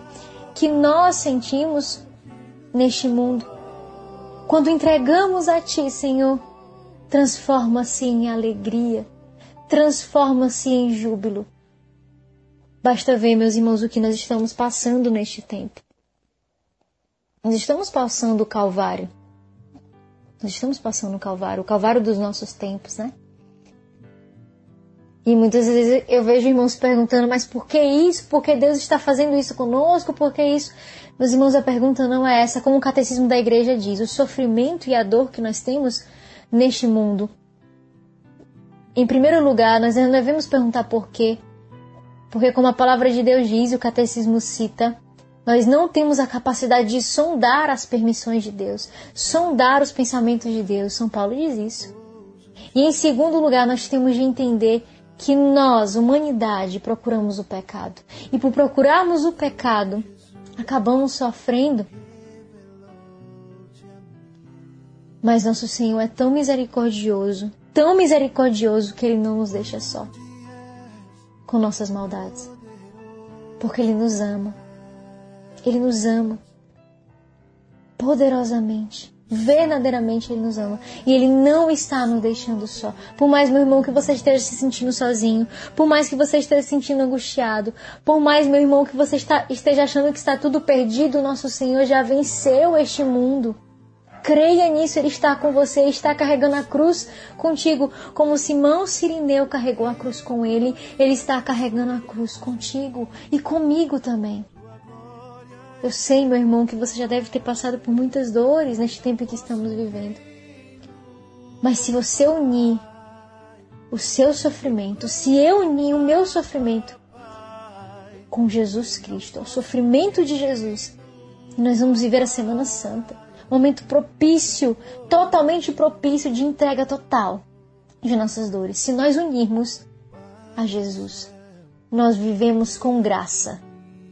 J: que nós sentimos neste mundo, Quando entregamos a Ti, Senhor, transforma-se em alegria, transforma-se em júbilo. Basta ver, meus irmãos, o que nós estamos passando neste tempo. Nós estamos passando o Calvário. Nós estamos passando o Calvário, o Calvário dos nossos tempos, né? E muitas vezes eu vejo irmãos perguntando, mas por que isso? Por que Deus está fazendo isso conosco? Por que isso? Meus irmãos, a pergunta não é essa. Como o catecismo da igreja diz, o sofrimento e a dor que nós temos neste mundo. Em primeiro lugar, nós não devemos perguntar por quê. Porque, como a palavra de Deus diz, o catecismo cita, nós não temos a capacidade de sondar as permissões de Deus, sondar os pensamentos de Deus. São Paulo diz isso. E em segundo lugar, nós temos de entender que nós, humanidade, procuramos o pecado. E por procurarmos o pecado, acabamos sofrendo. Mas nosso Senhor é tão misericordioso, tão misericordioso que Ele não nos deixa só com nossas maldades. Porque Ele nos ama. Ele nos ama poderosamente verdadeiramente Ele nos ama. E Ele não está nos deixando só. Por mais, meu irmão, que você esteja se sentindo sozinho, por mais que você esteja se sentindo angustiado, por mais, meu irmão, que você está, esteja achando que está tudo perdido, nosso Senhor já venceu este mundo. Creia nisso, Ele está com você, está carregando a cruz contigo, como Simão Sirineu carregou a cruz com Ele, Ele está carregando a cruz contigo e comigo também. Eu sei, meu irmão, que você já deve ter passado por muitas dores neste tempo que estamos vivendo. Mas se você unir o seu sofrimento, se eu unir o meu sofrimento com Jesus Cristo, ao sofrimento de Jesus, nós vamos viver a Semana Santa, momento propício, totalmente propício de entrega total de nossas dores. Se nós unirmos a Jesus, nós vivemos com graça,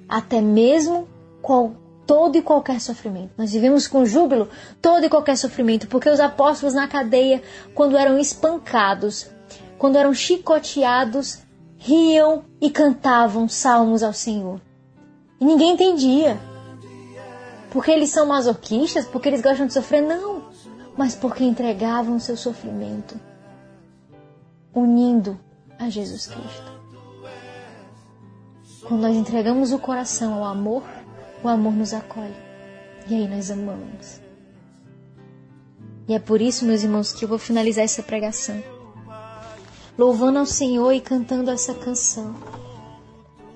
J: até mesmo qual, todo e qualquer sofrimento. Nós vivemos com júbilo todo e qualquer sofrimento, porque os apóstolos na cadeia, quando eram espancados, quando eram chicoteados, riam e cantavam salmos ao Senhor. E ninguém entendia. Porque eles são masoquistas, porque eles gostam de sofrer, não, mas porque entregavam seu sofrimento, unindo a Jesus Cristo. Quando nós entregamos o coração ao amor, o amor nos acolhe. E aí nós amamos. E é por isso, meus irmãos, que eu vou finalizar essa pregação. Louvando ao Senhor e cantando essa canção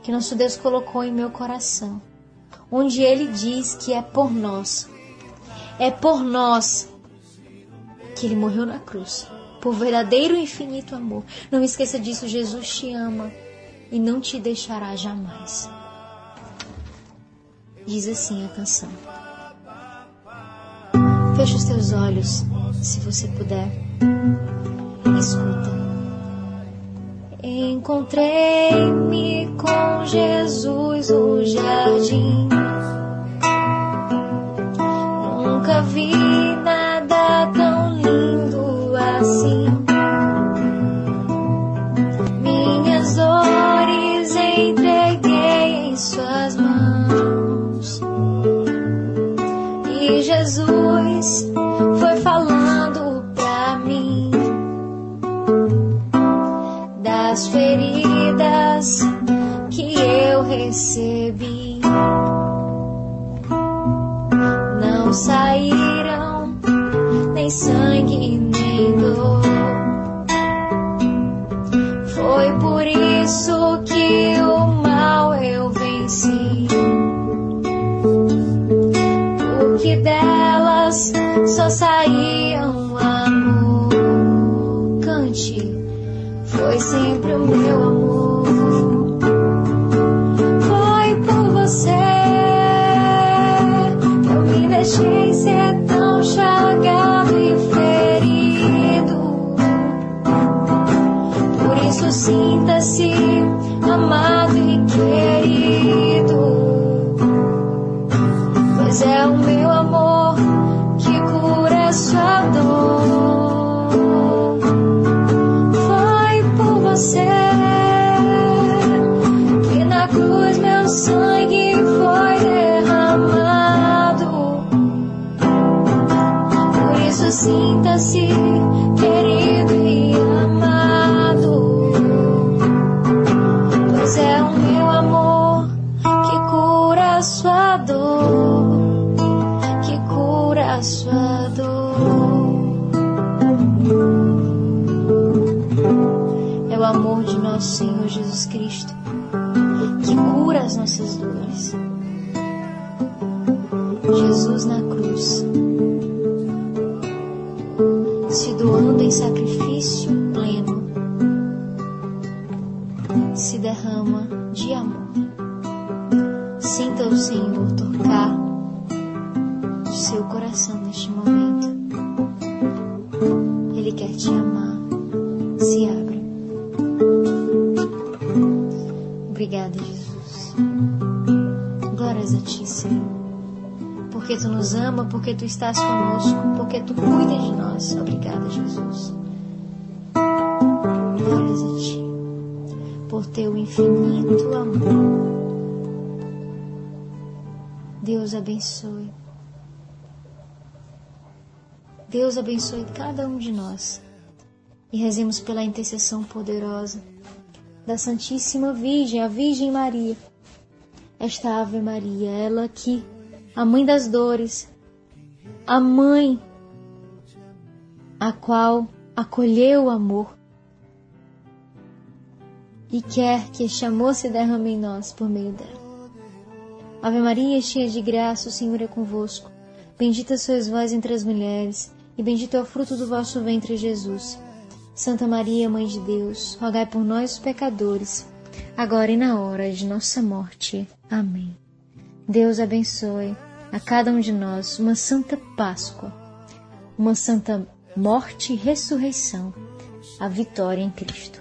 J: que nosso Deus colocou em meu coração, onde Ele diz que é por nós, é por nós que Ele morreu na cruz, por verdadeiro e infinito amor. Não esqueça disso, Jesus te ama e não te deixará jamais. Diz assim a canção. Feche os teus olhos, se você puder. Escuta. Encontrei-me com Jesus no jardim. Nunca vi nada tão lindo assim.
I: Abençoe cada um de nós e rezemos pela intercessão poderosa da Santíssima Virgem, a Virgem Maria. Esta Ave Maria, ela que a mãe das dores, a mãe a qual acolheu o amor e quer que este amor se derrame em nós por meio dela. Ave Maria, cheia de graça, o Senhor é convosco. Bendita sois vós entre as mulheres, e bendito é o fruto do vosso ventre, Jesus. Santa Maria, Mãe de Deus, rogai por nós, pecadores, agora e na hora de nossa morte. Amém. Deus abençoe a cada um de nós uma santa Páscoa, uma santa morte e ressurreição, a vitória em Cristo.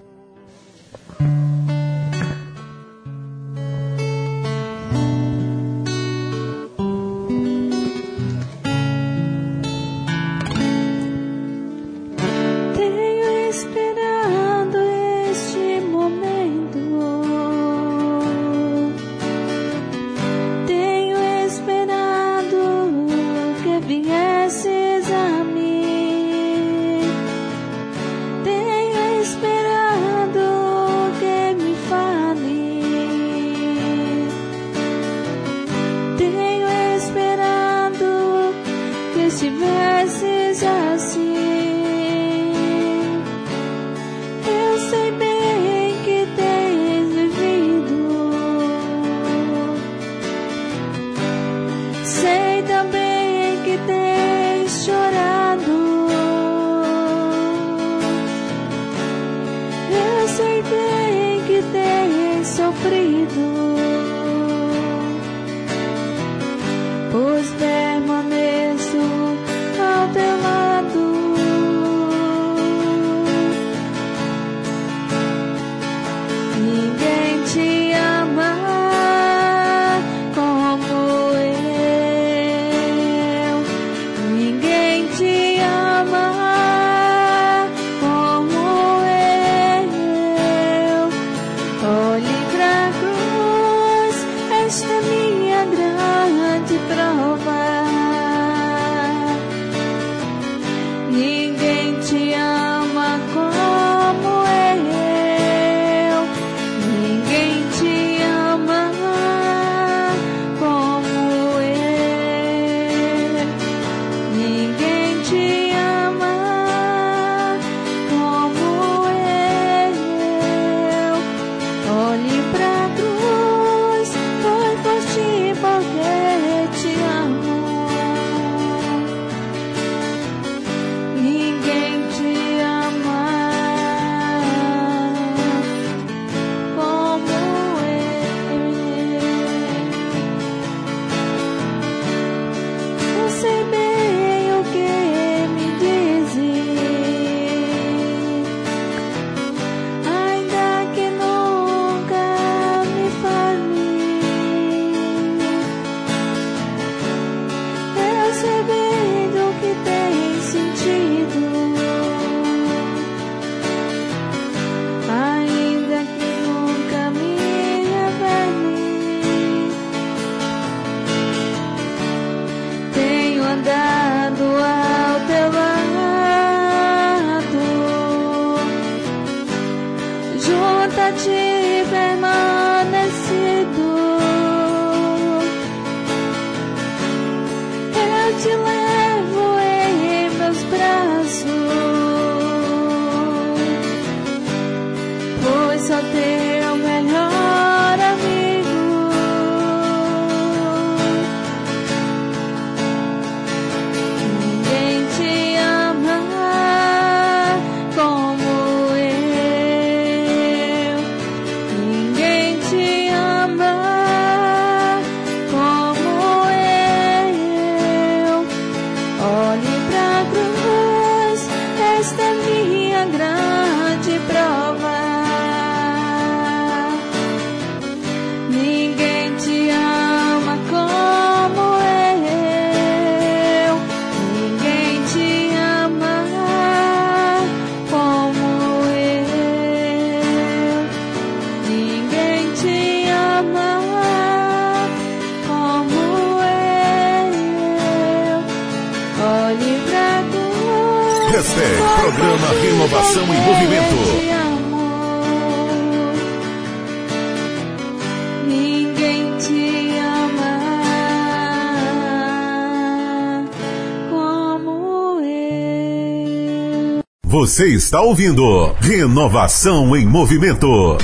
A: Você está ouvindo Renovação em Movimento.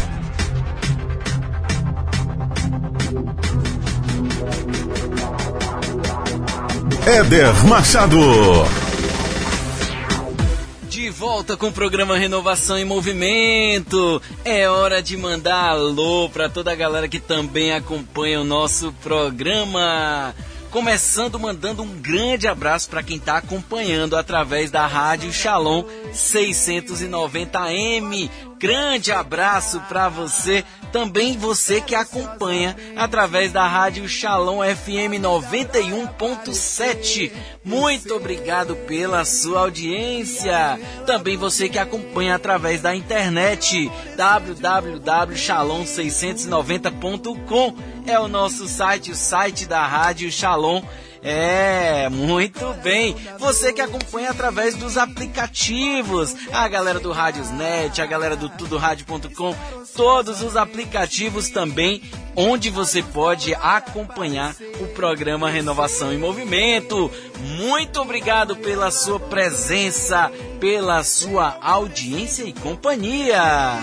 A: Éder Machado.
B: De volta com o programa Renovação em Movimento. É hora de mandar alô para toda a galera que também acompanha o nosso programa. Começando mandando um grande abraço para quem está acompanhando através da Rádio Shalom 690M. Grande abraço para você, também você que acompanha através da Rádio Shalom FM 91.7. Muito obrigado pela sua audiência. Também você que acompanha através da internet www.shalom690.com é o nosso site, o site da Rádio Shalom. É, muito bem. Você que acompanha através dos aplicativos, a galera do Radiosnet, a galera do tudoradio.com, todos os aplicativos também, onde você pode acompanhar o programa Renovação em Movimento. Muito obrigado pela sua presença, pela sua audiência e companhia.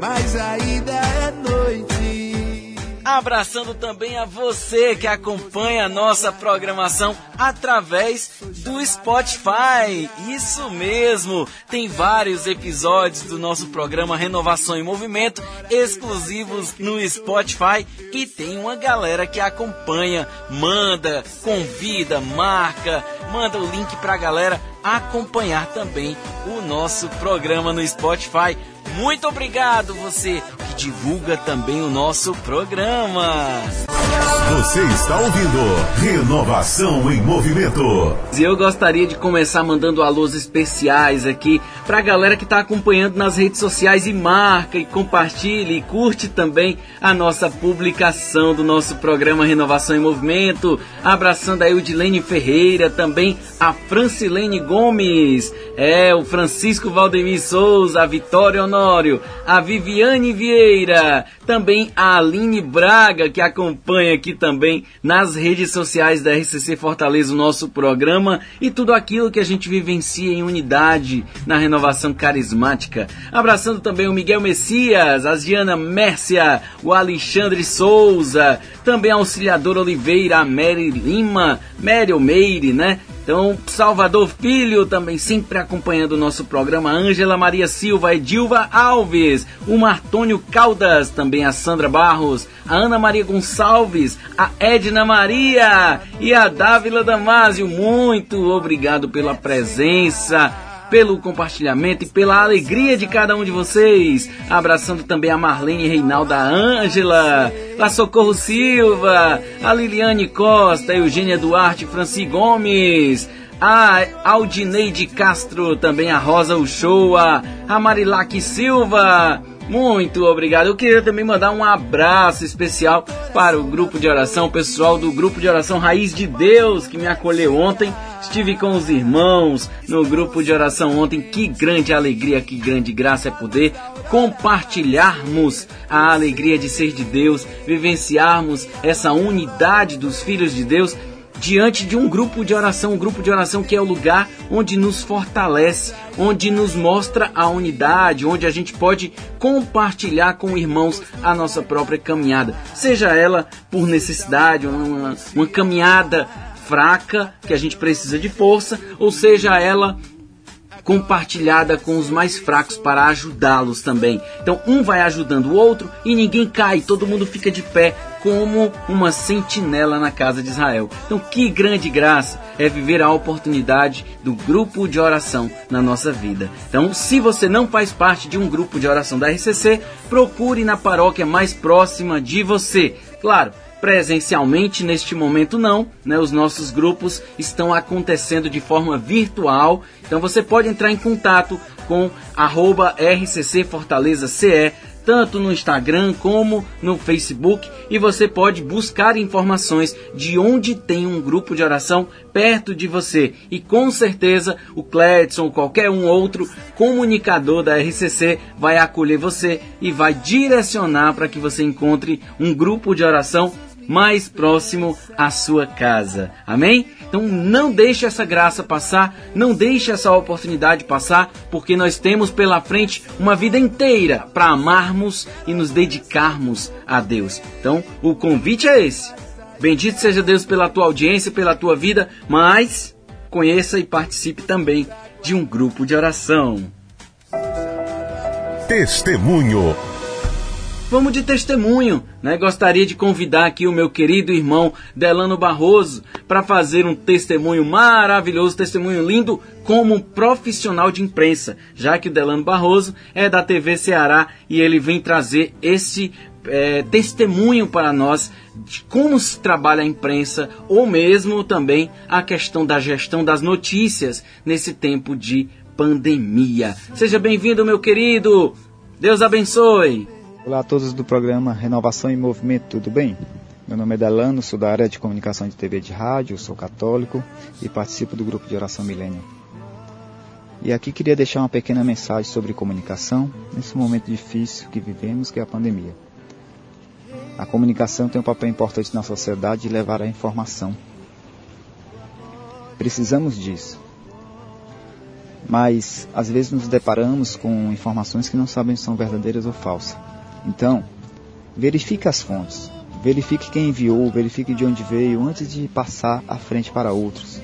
D: Mas ainda é noite.
B: Abraçando também a você que acompanha a nossa programação através do Spotify. Isso mesmo, tem vários episódios do nosso programa Renovação em Movimento exclusivos no Spotify. E tem uma galera que acompanha, manda, convida, marca, manda o link pra galera acompanhar também o nosso programa no Spotify. Muito obrigado você que divulga também o nosso programa.
A: Você está ouvindo Renovação em Movimento.
B: E eu gostaria de começar mandando alôs especiais aqui pra galera que tá acompanhando nas redes sociais e marca e compartilha e curte também a nossa publicação do nosso programa Renovação em Movimento. Abraçando a Eudilene Ferreira, também a Francilene Gomes, é o Francisco Valdemir Souza, a Vitória Honório, a Viviane Vieira, também a Aline Braga, que acompanha aqui também nas redes sociais da RCC Fortaleza o nosso programa e tudo aquilo que a gente vivencia em unidade na renovação carismática. Abraçando também o Miguel Messias, a Diana Mércia, o Alexandre Souza, também a Auxiliadora Oliveira, a Mary Lima, Mary Meire, né? Então, Salvador Filho também sempre acompanhando o nosso programa. Ângela Maria Silva, Edilva Alves, o Martônio Caldas, também a Sandra Barros, a Ana Maria Gonçalves, a Edna Maria e a Dávila Damásio. Muito obrigado pela presença pelo compartilhamento e pela alegria de cada um de vocês. Abraçando também a Marlene Reinaldo, a Ângela, a Socorro Silva, a Liliane Costa, a Eugênia Duarte, Franci Gomes, a Aldineide Castro, também a Rosa Uchoa, a Marilac Silva. Muito obrigado. Eu queria também mandar um abraço especial para o grupo de oração, o pessoal do grupo de oração Raiz de Deus que me acolheu ontem. Estive com os irmãos no grupo de oração ontem. Que grande alegria, que grande graça é poder compartilharmos a alegria de ser de Deus, vivenciarmos essa unidade dos filhos de Deus diante de um grupo de oração, um grupo de oração que é o lugar onde nos fortalece, onde nos mostra a unidade, onde a gente pode compartilhar com irmãos a nossa própria caminhada, seja ela por necessidade, uma, uma caminhada fraca que a gente precisa de força, ou seja ela compartilhada com os mais fracos para ajudá-los também. Então um vai ajudando o outro e ninguém cai, todo mundo fica de pé como uma sentinela na casa de Israel. Então, que grande graça é viver a oportunidade do grupo de oração na nossa vida. Então, se você não faz parte de um grupo de oração da RCC, procure na paróquia mais próxima de você. Claro, presencialmente neste momento não, né? Os nossos grupos estão acontecendo de forma virtual. Então você pode entrar em contato com arroba RCC Fortaleza CE tanto no Instagram como no Facebook e você pode buscar informações de onde tem um grupo de oração perto de você. E com certeza o Cledson ou qualquer um outro comunicador da RCC vai acolher você e vai direcionar para que você encontre um grupo de oração mais próximo à sua casa. Amém? Então não deixe essa graça passar, não deixe essa oportunidade passar, porque nós temos pela frente uma vida inteira para amarmos e nos dedicarmos a Deus. Então o convite é esse. Bendito seja Deus pela tua audiência, pela tua vida, mas conheça e participe também de um grupo de oração.
A: Testemunho
B: Vamos de testemunho, né? Gostaria de convidar aqui o meu querido irmão Delano Barroso para fazer um testemunho maravilhoso, testemunho lindo como um profissional de imprensa, já que o Delano Barroso é da TV Ceará e ele vem trazer esse é, testemunho para nós de como se trabalha a imprensa ou mesmo também a questão da gestão das notícias nesse tempo de pandemia. Seja bem-vindo, meu querido. Deus abençoe.
K: Olá a todos do programa Renovação em Movimento, tudo bem? Meu nome é Delano, sou da área de comunicação de TV e de rádio, sou católico e participo do grupo de oração Milênio. E aqui queria deixar uma pequena mensagem sobre comunicação nesse momento difícil que vivemos, que é a pandemia. A comunicação tem um papel importante na sociedade de levar a informação. Precisamos disso. Mas às vezes nos deparamos com informações que não sabem se são verdadeiras ou falsas. Então, verifique as fontes, verifique quem enviou, verifique de onde veio antes de passar à frente para outros.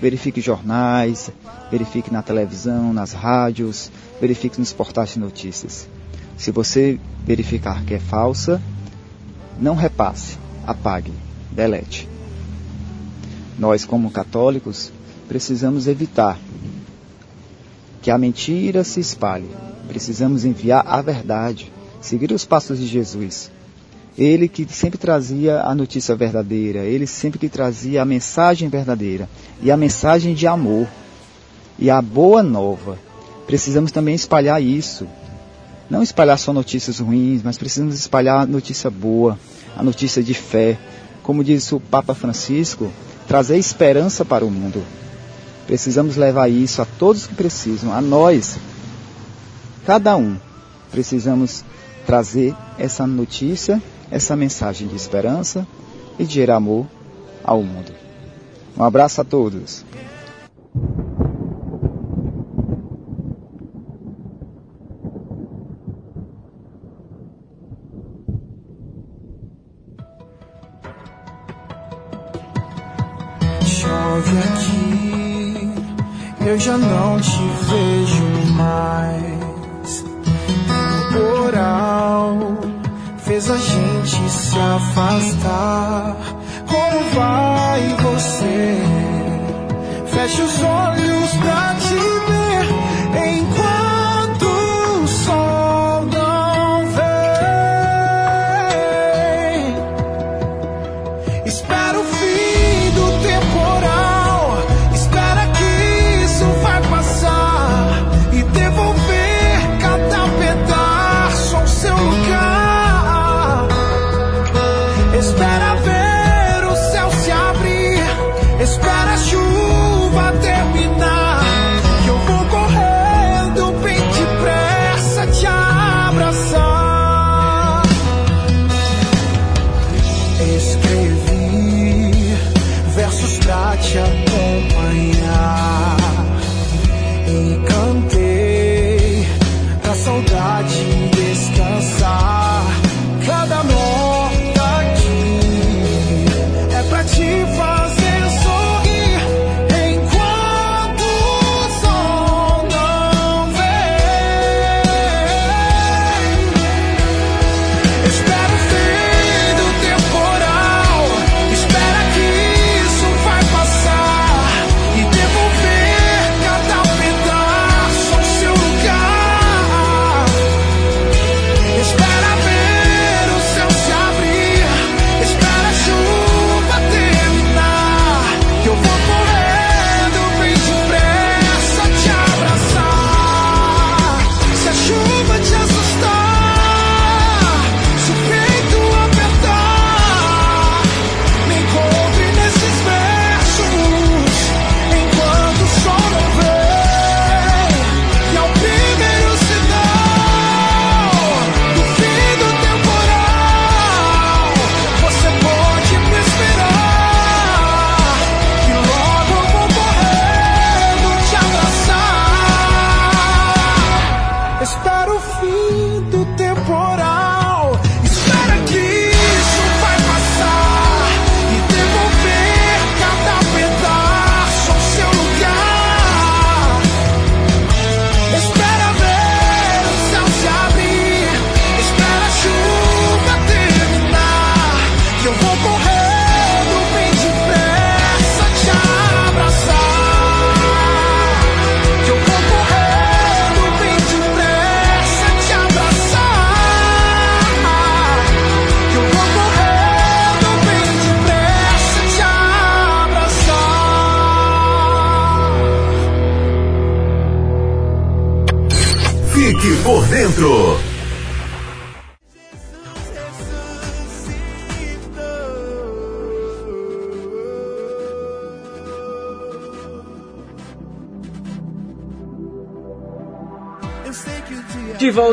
K: Verifique jornais, verifique na televisão, nas rádios, verifique nos portais de notícias. Se você verificar que é falsa, não repasse, apague, delete. Nós, como católicos, precisamos evitar que a mentira se espalhe. Precisamos enviar a verdade seguir os passos de Jesus. Ele que sempre trazia a notícia verdadeira, ele sempre que trazia a mensagem verdadeira e a mensagem de amor e a boa nova. Precisamos também espalhar isso. Não espalhar só notícias ruins, mas precisamos espalhar a notícia boa, a notícia de fé. Como diz o Papa Francisco, trazer esperança para o mundo. Precisamos levar isso a todos que precisam, a nós, cada um. Precisamos trazer essa notícia, essa mensagem de esperança e de amor ao mundo. Um abraço a todos.
L: Chove aqui, eu já não te fez a gente se afastar. Como vai você? Feche os olhos pra te ver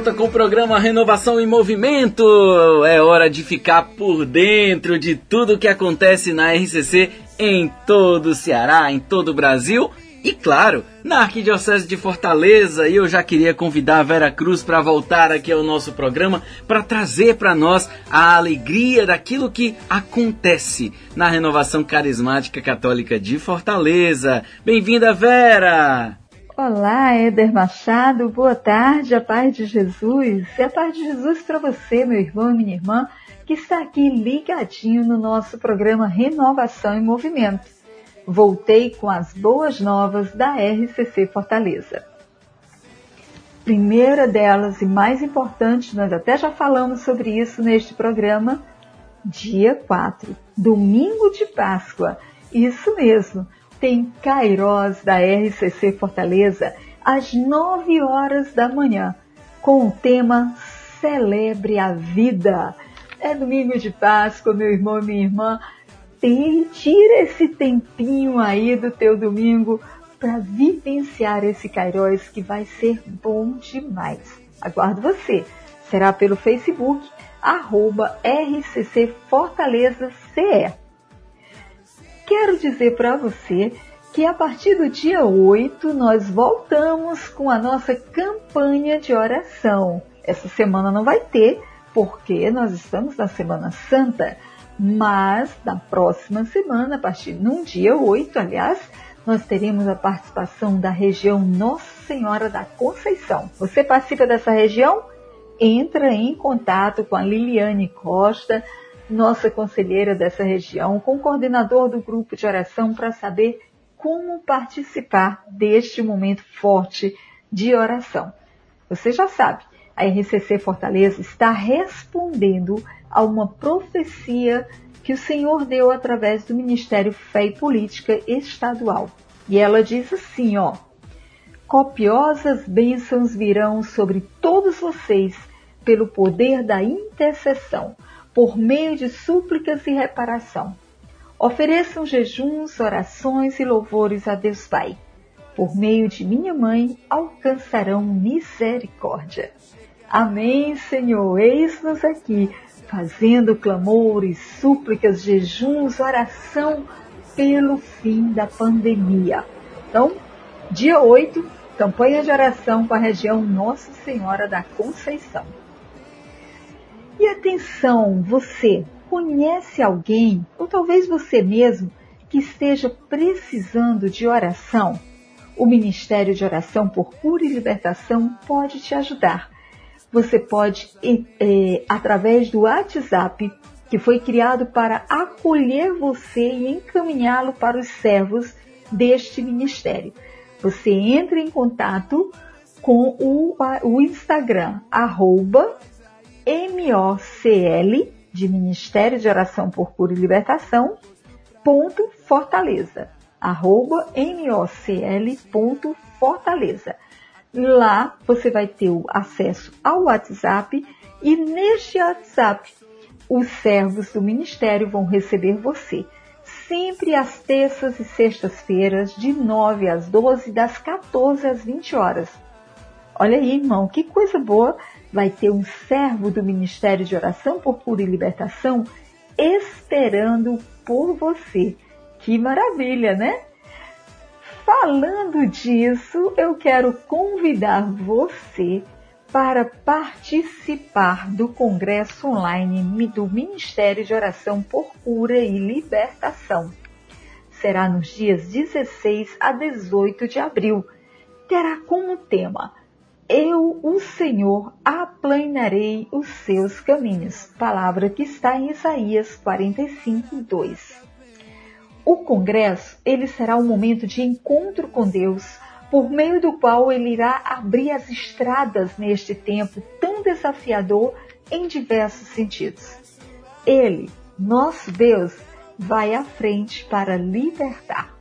B: volta com o programa Renovação em Movimento. É hora de ficar por dentro de tudo que acontece na RCC em todo o Ceará, em todo o Brasil e, claro, na Arquidiocese de Fortaleza. E eu já queria convidar a Vera Cruz para voltar aqui ao nosso programa para trazer para nós a alegria daquilo que acontece na Renovação Carismática Católica de Fortaleza. Bem-vinda, Vera!
G: Olá, Éder Machado, boa tarde, a paz de Jesus. E a paz de Jesus para você, meu irmão e minha irmã, que está aqui ligadinho no nosso programa Renovação em Movimento. Voltei com as boas novas da RCC Fortaleza. Primeira delas e mais importante, nós até já falamos sobre isso neste programa, dia 4, domingo de Páscoa. Isso mesmo tem Cairós da RCC Fortaleza às 9 horas da manhã, com o tema Celebre a Vida. É domingo de Páscoa, meu irmão minha irmã. Tira esse tempinho aí do teu domingo para vivenciar esse Cairós que vai ser bom demais. Aguardo você. Será pelo Facebook, arroba RCC Fortaleza CE quero dizer para você que a partir do dia 8 nós voltamos com a nossa campanha de oração. Essa semana não vai ter, porque nós estamos na Semana Santa, mas na próxima semana, a partir no dia 8, aliás, nós teremos a participação da região Nossa Senhora da Conceição. Você participa dessa região? Entra em contato com a Liliane Costa, nossa conselheira dessa região, com o coordenador do grupo de oração para saber como participar deste momento forte de oração. Você já sabe, a RCC Fortaleza está respondendo a uma profecia que o Senhor deu através do Ministério Fé e Política Estadual. E ela diz assim, ó: Copiosas bênçãos virão sobre todos vocês pelo poder da intercessão por meio de súplicas e reparação. Ofereçam jejuns, orações e louvores a Deus Pai. Por meio de minha mãe alcançarão misericórdia. Amém, Senhor. Eis-nos aqui, fazendo clamores, súplicas, jejuns, oração pelo fim da pandemia. Então, dia 8, campanha de oração com a região Nossa Senhora da Conceição. E atenção, você conhece alguém, ou talvez você mesmo, que esteja precisando de oração? O Ministério de Oração por Cura e Libertação pode te ajudar. Você pode, é, através do WhatsApp, que foi criado para acolher você e encaminhá-lo para os servos deste ministério. Você entra em contato com o, o Instagram, arroba MOCL, de Ministério de Oração por Cura e Libertação, ponto Fortaleza, arroba MOCL ponto Fortaleza. Lá você vai ter o acesso ao WhatsApp e neste WhatsApp os servos do Ministério vão receber você. Sempre às terças e sextas-feiras, de 9 às 12, das 14 às 20 horas. Olha aí, irmão, que coisa boa vai ter um servo do Ministério de Oração por Cura e Libertação esperando por você. Que maravilha, né? Falando disso, eu quero convidar você para participar do Congresso Online do Ministério de Oração por Cura e Libertação. Será nos dias 16 a 18 de abril. Terá como tema eu, o Senhor, aplanarei os seus caminhos. Palavra que está em Isaías 45, 2. O congresso, ele será um momento de encontro com Deus, por meio do qual ele irá abrir as estradas neste tempo tão desafiador em diversos sentidos. Ele, nosso Deus, vai à frente para libertar.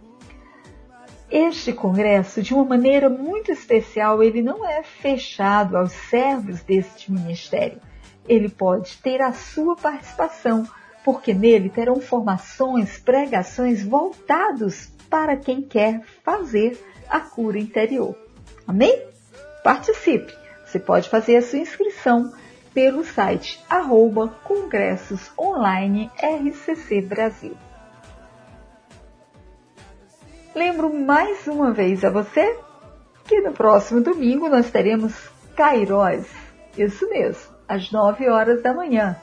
G: Este congresso, de uma maneira muito especial, ele não é fechado aos servos deste ministério. Ele pode ter a sua participação, porque nele terão formações, pregações voltados para quem quer fazer a cura interior. Amém? Participe! Você pode fazer a sua inscrição pelo site arroba Congressos Online RCC Brasil. Lembro mais uma vez a você que no próximo domingo nós teremos Cairós. Isso mesmo, às 9 horas da manhã.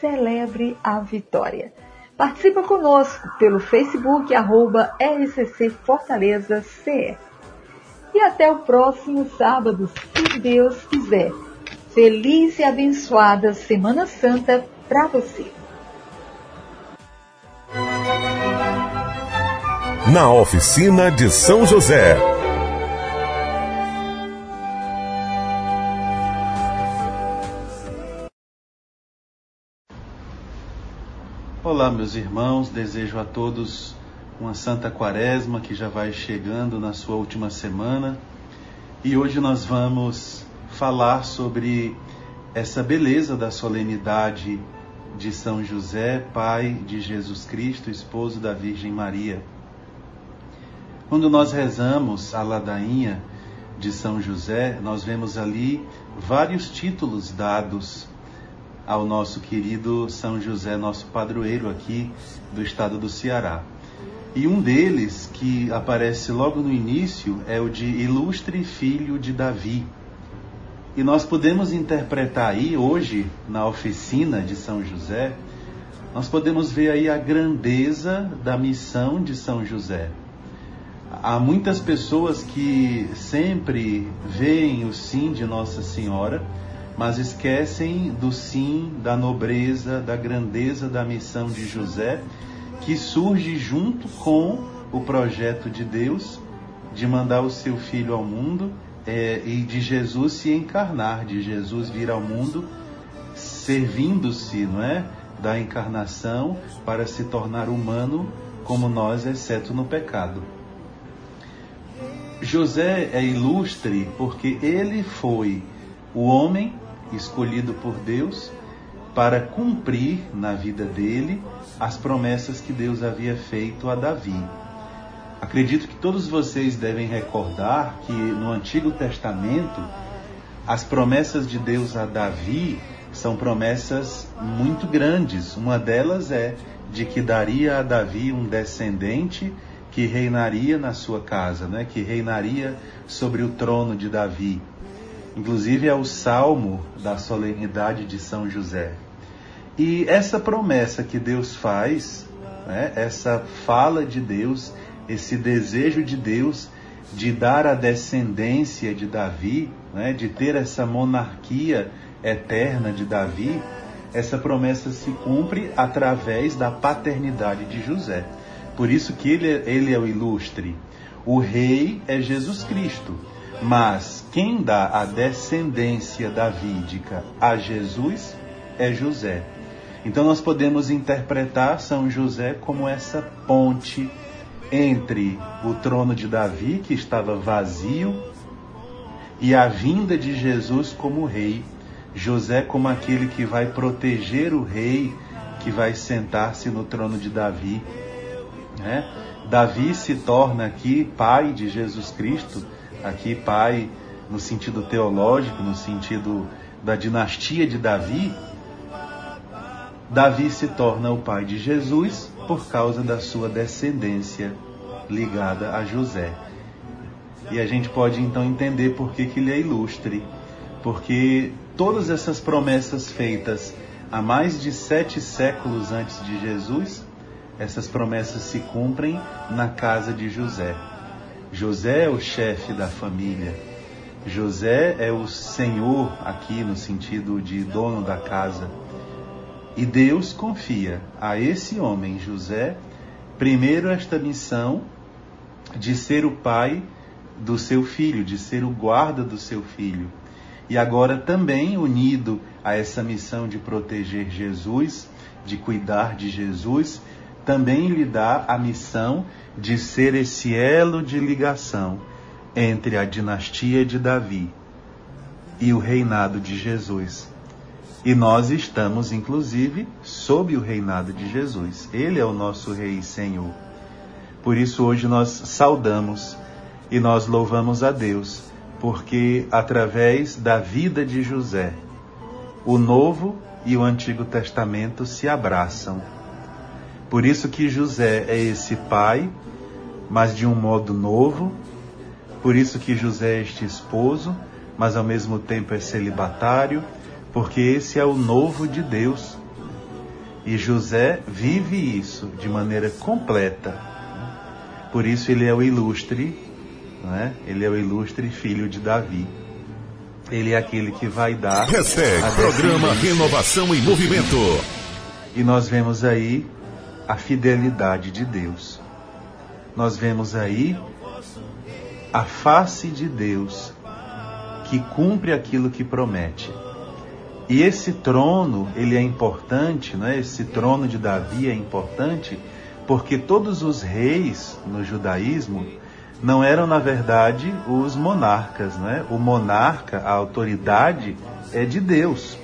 G: Celebre a vitória. Participa conosco pelo Facebook arroba RCC Fortaleza CE. E até o próximo sábado, se Deus quiser. Feliz e abençoada Semana Santa para você.
A: Na oficina de São José.
M: Olá, meus irmãos, desejo a todos uma santa quaresma que já vai chegando na sua última semana. E hoje nós vamos falar sobre essa beleza da solenidade de São José, pai de Jesus Cristo, esposo da Virgem Maria. Quando nós rezamos a ladainha de São José, nós vemos ali vários títulos dados ao nosso querido São José, nosso padroeiro aqui do estado do Ceará. E um deles, que aparece logo no início, é o de Ilustre Filho de Davi. E nós podemos interpretar aí, hoje, na oficina de São José, nós podemos ver aí a grandeza da missão de São José. Há muitas pessoas que sempre veem o sim de Nossa Senhora, mas esquecem do sim, da nobreza, da grandeza da missão de José, que surge junto com o projeto de Deus de mandar o seu filho ao mundo é, e de Jesus se encarnar, de Jesus vir ao mundo servindo-se, não é, da encarnação para se tornar humano como nós, exceto no pecado. José é ilustre porque ele foi o homem escolhido por Deus para cumprir na vida dele as promessas que Deus havia feito a Davi. Acredito que todos vocês devem recordar que no Antigo Testamento as promessas de Deus a Davi são promessas muito grandes. Uma delas é de que daria a Davi um descendente que reinaria na sua casa, né? que reinaria sobre o trono de Davi. Inclusive é o salmo da solenidade de São José. E essa promessa que Deus faz, né, essa fala de Deus, esse desejo de Deus de dar a descendência de Davi, né, de ter essa monarquia eterna de Davi, essa promessa se cumpre através da paternidade de José. Por isso que ele, ele é o ilustre. O rei é Jesus Cristo. Mas quem dá a descendência davídica a Jesus é José. Então nós podemos interpretar São José como essa ponte entre o trono de Davi, que estava vazio, e a vinda de Jesus como rei. José como aquele que vai proteger o rei que vai sentar-se no trono de Davi. Né? Davi se torna aqui pai de Jesus Cristo aqui pai no sentido teológico, no sentido da dinastia de Davi, Davi se torna o pai de Jesus por causa da sua descendência ligada a José. E a gente pode então entender por que, que ele é ilustre. Porque todas essas promessas feitas há mais de sete séculos antes de Jesus, essas promessas se cumprem na casa de José. José é o chefe da família. José é o senhor aqui no sentido de dono da casa. E Deus confia a esse homem, José, primeiro esta missão de ser o pai do seu filho, de ser o guarda do seu filho. E agora também unido a essa missão de proteger Jesus, de cuidar de Jesus, também lhe dá a missão de ser esse elo de ligação entre a dinastia de Davi e o reinado de Jesus. E nós estamos, inclusive, sob o reinado de Jesus. Ele é o nosso Rei e Senhor. Por isso, hoje nós saudamos e nós louvamos a Deus, porque através da vida de José, o Novo e o Antigo Testamento se abraçam. Por isso que José é esse pai, mas de um modo novo. Por isso que José é este esposo, mas ao mesmo tempo é celibatário porque esse é o novo de Deus. E José vive isso de maneira completa. Por isso ele é o ilustre, né? ele é o ilustre filho de Davi. Ele é aquele que vai dar.
A: Hashtag Programa Renovação em Movimento.
M: E nós vemos aí a fidelidade de Deus. Nós vemos aí a face de Deus que cumpre aquilo que promete. E esse trono, ele é importante, né? esse trono de Davi é importante porque todos os reis no judaísmo não eram, na verdade, os monarcas. Né? O monarca, a autoridade, é de Deus.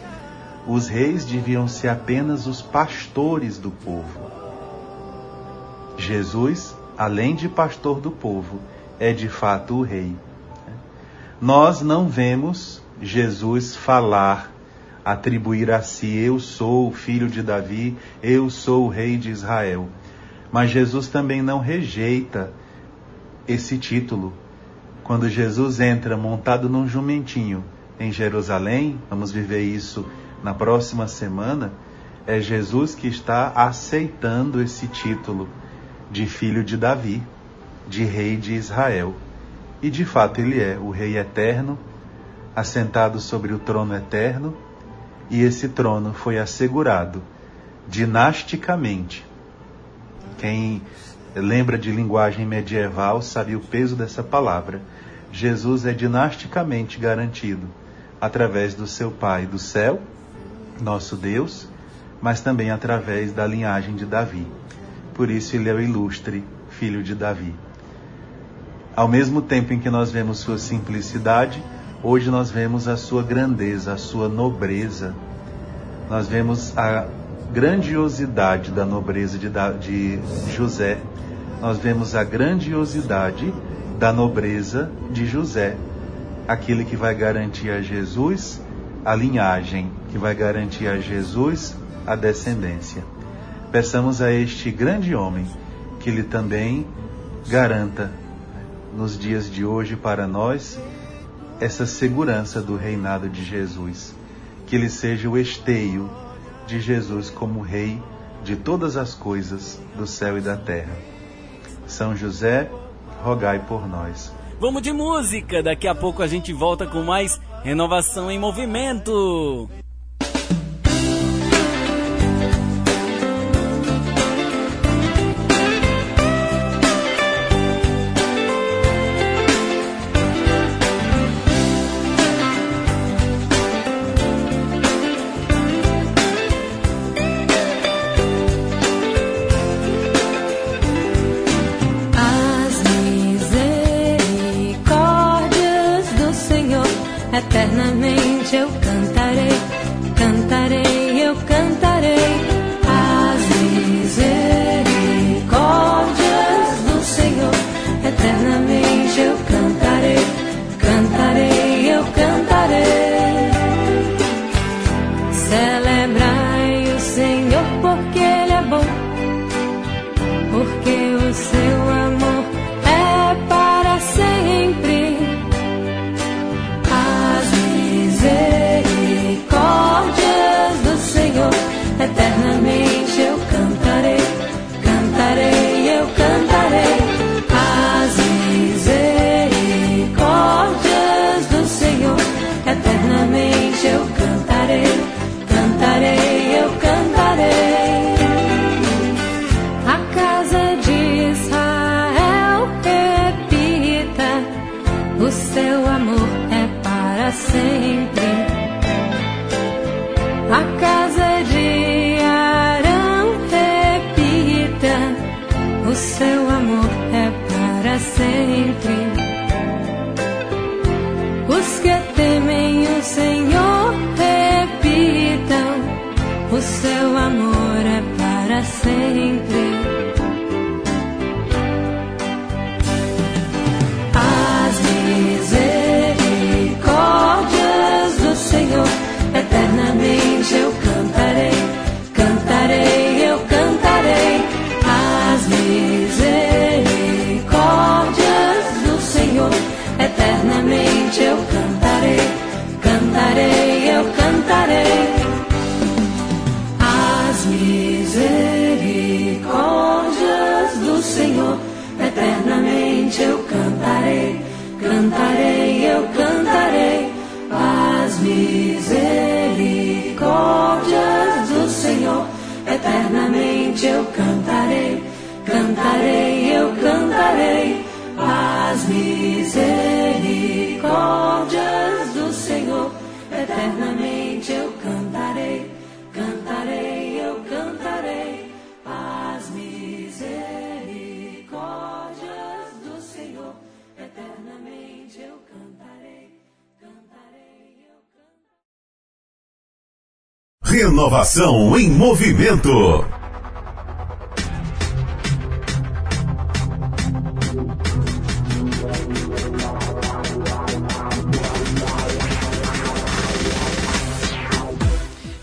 M: Os reis deviam ser apenas os pastores do povo. Jesus, além de pastor do povo, é de fato o rei. Nós não vemos Jesus falar atribuir a si: Eu sou o filho de Davi, eu sou o rei de Israel. Mas Jesus também não rejeita esse título. Quando Jesus entra montado num jumentinho em Jerusalém, vamos viver isso na próxima semana, é Jesus que está aceitando esse título de filho de Davi, de rei de Israel. E de fato ele é o rei eterno, assentado sobre o trono eterno e esse trono foi assegurado dinasticamente. Quem lembra de linguagem medieval sabe o peso dessa palavra. Jesus é dinasticamente garantido através do seu Pai do céu, nosso Deus, mas também através da linhagem de Davi. Por isso ele é o ilustre filho de Davi. Ao mesmo tempo em que nós vemos sua simplicidade, Hoje nós vemos a sua grandeza, a sua nobreza. Nós vemos a grandiosidade da nobreza de, de José. Nós vemos a grandiosidade da nobreza de José. Aquele que vai garantir a Jesus a linhagem, que vai garantir a Jesus a descendência. Peçamos a este grande homem que ele também garanta nos dias de hoje para nós essa segurança do reinado de Jesus, que ele seja o esteio de Jesus como Rei de todas as coisas do céu e da terra. São José, rogai por nós.
N: Vamos de música, daqui a pouco a gente volta com mais Renovação em Movimento.
A: Renovação em movimento.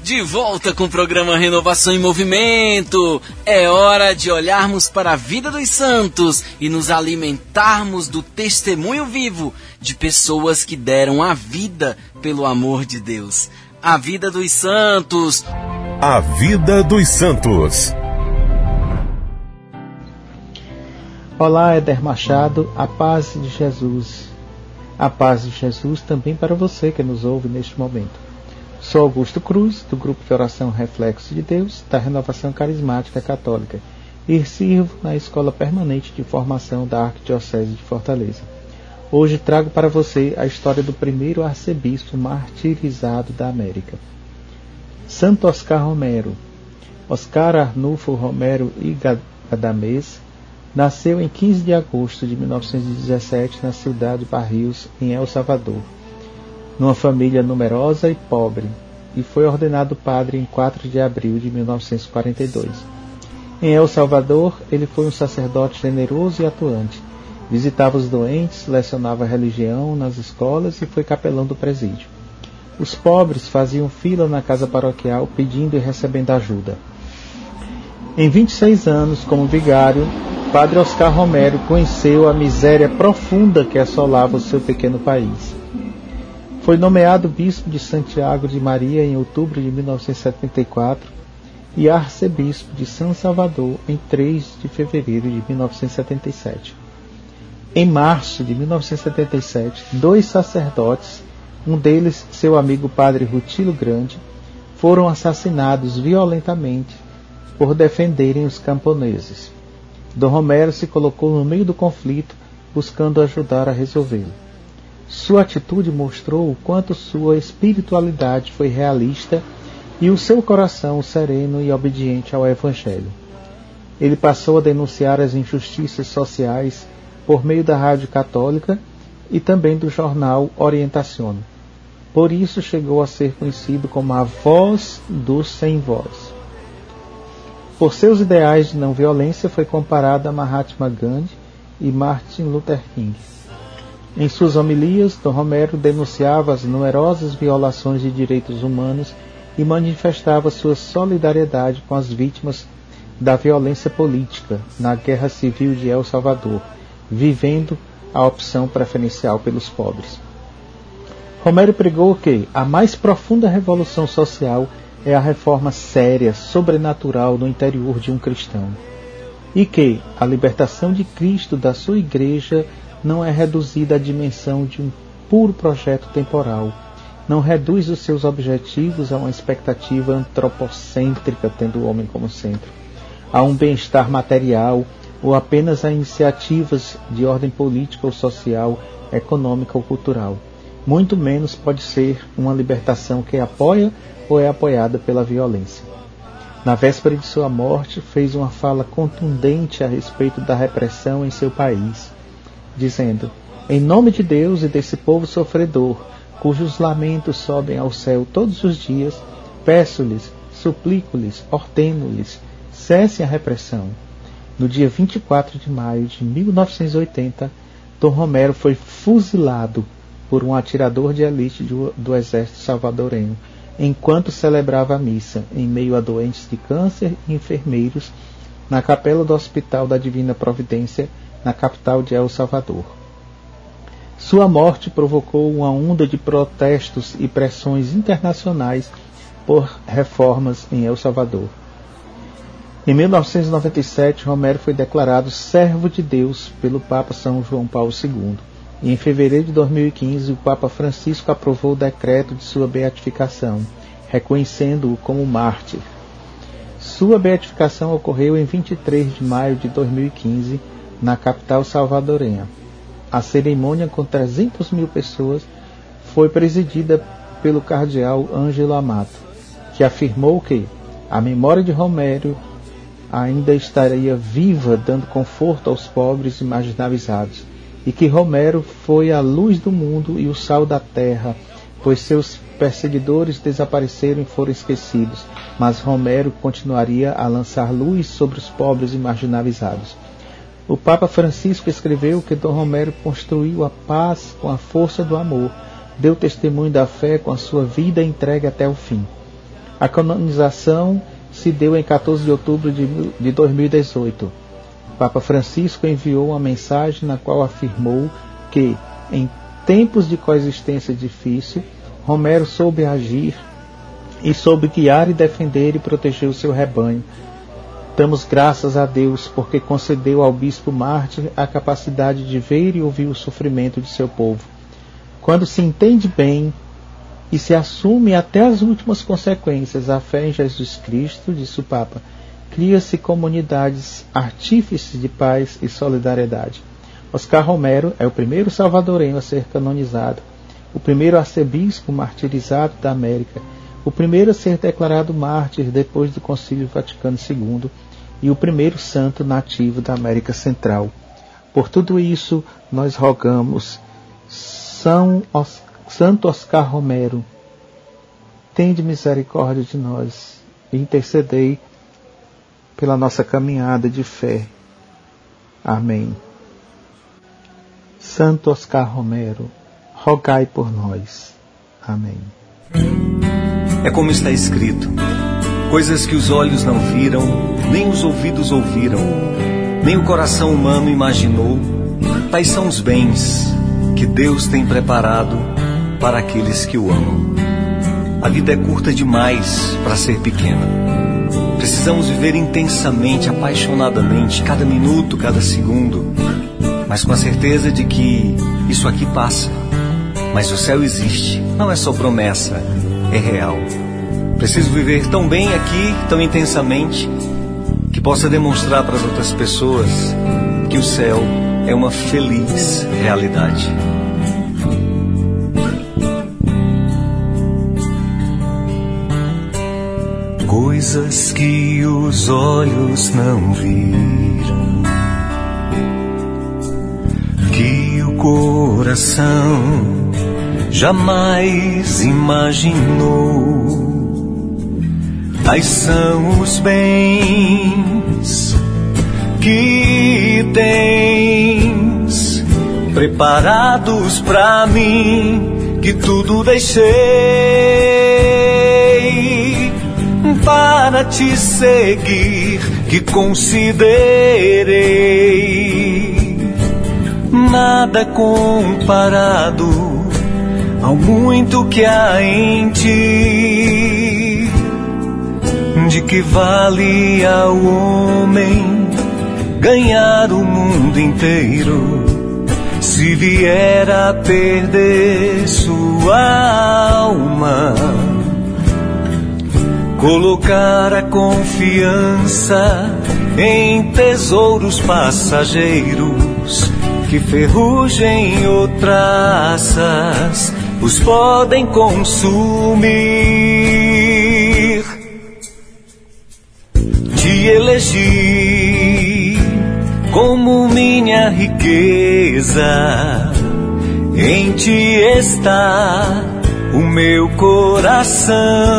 B: De volta com o programa Renovação em Movimento. É hora de olharmos para a vida dos santos e nos alimentarmos do testemunho vivo de pessoas que deram a vida pelo amor de Deus. A vida dos santos.
A: A vida dos santos.
O: Olá, Éder Machado, a paz de Jesus. A paz de Jesus também para você que nos ouve neste momento. Sou Augusto Cruz, do grupo de oração Reflexo de Deus, da Renovação Carismática Católica, e sirvo na Escola Permanente de Formação da Arquidiocese de Fortaleza. Hoje trago para você a história do primeiro arcebispo martirizado da América. Santo Oscar Romero. Oscar Arnulfo Romero e Gadamés nasceu em 15 de agosto de 1917 na cidade de Barrios, em El Salvador numa família numerosa e pobre, e foi ordenado padre em 4 de abril de 1942. Em El Salvador, ele foi um sacerdote generoso e atuante. Visitava os doentes, lecionava religião nas escolas e foi capelão do presídio. Os pobres faziam fila na casa paroquial pedindo e recebendo ajuda. Em 26 anos, como vigário, Padre Oscar Romero conheceu a miséria profunda que assolava o seu pequeno país. Foi nomeado bispo de Santiago de Maria em outubro de 1974 e arcebispo de São Salvador em 3 de fevereiro de 1977. Em março de 1977, dois sacerdotes, um deles seu amigo padre Rutilo Grande, foram assassinados violentamente por defenderem os camponeses. Dom Romero se colocou no meio do conflito, buscando ajudar a resolvê-lo. Sua atitude mostrou o quanto sua espiritualidade foi realista e o seu coração sereno e obediente ao Evangelho. Ele passou a denunciar as injustiças sociais por meio da rádio católica e também do jornal Orientacione. Por isso chegou a ser conhecido como a voz dos sem voz. Por seus ideais de não violência foi comparado a Mahatma Gandhi e Martin Luther King. Em suas homilias, Dom Romero denunciava as numerosas violações de direitos humanos e manifestava sua solidariedade com as vítimas da violência política na Guerra Civil de El Salvador, vivendo a opção preferencial pelos pobres. Romero pregou que a mais profunda revolução social é a reforma séria, sobrenatural no interior de um cristão, e que a libertação de Cristo da sua igreja não é reduzida à dimensão de um puro projeto temporal. Não reduz os seus objetivos a uma expectativa antropocêntrica, tendo o homem como centro, a um bem-estar material ou apenas a iniciativas de ordem política ou social, econômica ou cultural. Muito menos pode ser uma libertação que apoia ou é apoiada pela violência. Na véspera de sua morte, fez uma fala contundente a respeito da repressão em seu país dizendo: Em nome de Deus e desse povo sofredor, cujos lamentos sobem ao céu todos os dias, peço-lhes, suplico-lhes, ordeno-lhes, cessem a repressão. No dia 24 de maio de 1980, Dom Romero foi fuzilado por um atirador de elite do, do exército salvadorenho, enquanto celebrava a missa em meio a doentes de câncer e enfermeiros na capela do Hospital da Divina Providência na capital de El Salvador. Sua morte provocou uma onda de protestos e pressões internacionais por reformas em El Salvador. Em 1997, Romero foi declarado servo de Deus pelo Papa São João Paulo II. E em fevereiro de 2015, o Papa Francisco aprovou o decreto de sua beatificação, reconhecendo-o como mártir. Sua beatificação ocorreu em 23 de maio de 2015, na capital salvadorenha. A cerimônia, com 300 mil pessoas, foi presidida pelo cardeal Ângelo Amato, que afirmou que a memória de Romero ainda estaria viva, dando conforto aos pobres e marginalizados, e que Romero foi a luz do mundo e o sal da terra, pois seus perseguidores desapareceram e foram esquecidos, mas Romero continuaria a lançar luz sobre os pobres e marginalizados. O Papa Francisco escreveu que Dom Romero construiu a paz com a força do amor, deu testemunho da fé com a sua vida entregue até o fim. A canonização se deu em 14 de outubro de 2018. O Papa Francisco enviou uma mensagem na qual afirmou que, em tempos de coexistência difícil, Romero soube agir e soube guiar e defender e proteger o seu rebanho. Damos graças a Deus porque concedeu ao bispo mártir a capacidade de ver e ouvir o sofrimento de seu povo. Quando se entende bem e se assume até as últimas consequências a fé em Jesus Cristo, disse o Papa, cria-se comunidades artífices de paz e solidariedade. Oscar Romero é o primeiro salvadorenho a ser canonizado, o primeiro arcebispo martirizado da América, o primeiro a ser declarado mártir depois do Concílio Vaticano II e o primeiro santo nativo da América Central. Por tudo isso, nós rogamos São Oscar Santo Oscar Romero, tende misericórdia de nós e intercedei pela nossa caminhada de fé. Amém. Santo Oscar Romero, rogai por nós. Amém.
F: É como está escrito: coisas que os olhos não viram, nem os ouvidos ouviram, nem o coração humano imaginou, tais são os bens que Deus tem preparado para aqueles que o amam. A vida é curta demais para ser pequena. Precisamos viver intensamente, apaixonadamente, cada minuto, cada segundo, mas com a certeza de que isso aqui passa. Mas o céu existe, não é só promessa, é real. Preciso viver tão bem aqui, tão intensamente, que possa demonstrar para as outras pessoas que o céu é uma feliz realidade. Coisas que os olhos não viram, que o coração jamais imaginou. Tais são os bens que tens preparados para mim, que tudo deixei para te seguir que considerei nada comparado ao muito que há em ti. De que vale ao homem ganhar o mundo inteiro se vier a perder sua alma? Colocar a confiança em tesouros passageiros que ferrugem ou traças os podem consumir. Te elegi como minha riqueza, em ti está o meu coração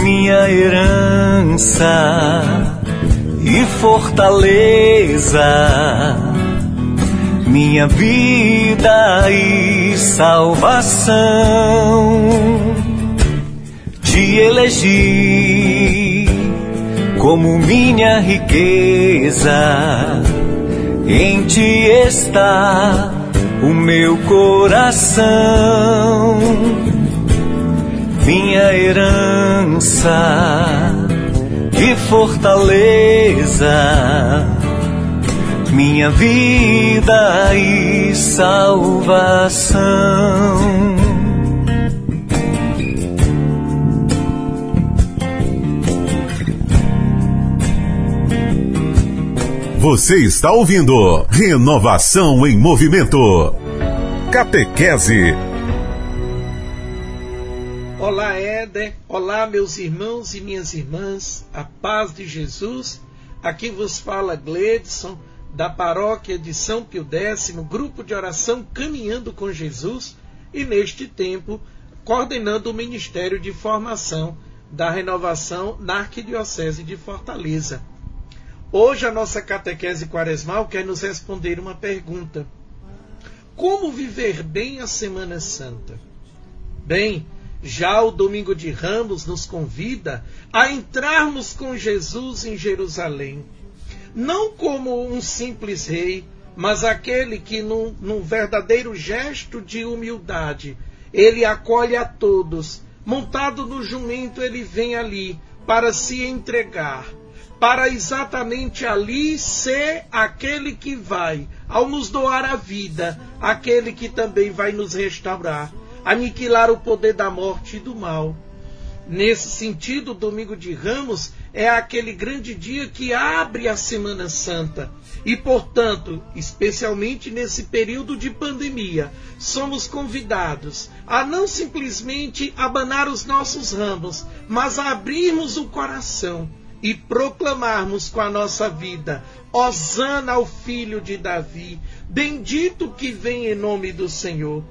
F: minha herança e fortaleza, minha vida e salvação. Te elegi como minha riqueza,
P: Em ti está o meu coração, minha herança e fortaleza, minha vida e salvação.
A: Você está ouvindo Renovação em Movimento. Catequese.
Q: Olá, meus irmãos e minhas irmãs. A paz de Jesus. Aqui vos fala Gledson, da paróquia de São Pio X, grupo de oração Caminhando com Jesus, e neste tempo coordenando o Ministério de Formação da Renovação na Arquidiocese de Fortaleza. Hoje a nossa catequese quaresmal quer nos responder uma pergunta: Como viver bem a Semana Santa? Bem, já o domingo de Ramos nos convida a entrarmos com Jesus em Jerusalém, não como um simples rei, mas aquele que, num, num verdadeiro gesto de humildade, ele acolhe a todos. Montado no jumento, ele vem ali para se entregar para exatamente ali ser aquele que vai, ao nos doar a vida, aquele que também vai nos restaurar, aniquilar o poder da morte e do mal. Nesse sentido, o Domingo de Ramos é aquele grande dia que abre a Semana Santa. E, portanto, especialmente nesse período de pandemia, somos convidados a não simplesmente abanar os nossos ramos, mas a abrirmos o coração e proclamarmos com a nossa vida: Hosana ao filho de Davi, bendito que vem em nome do Senhor.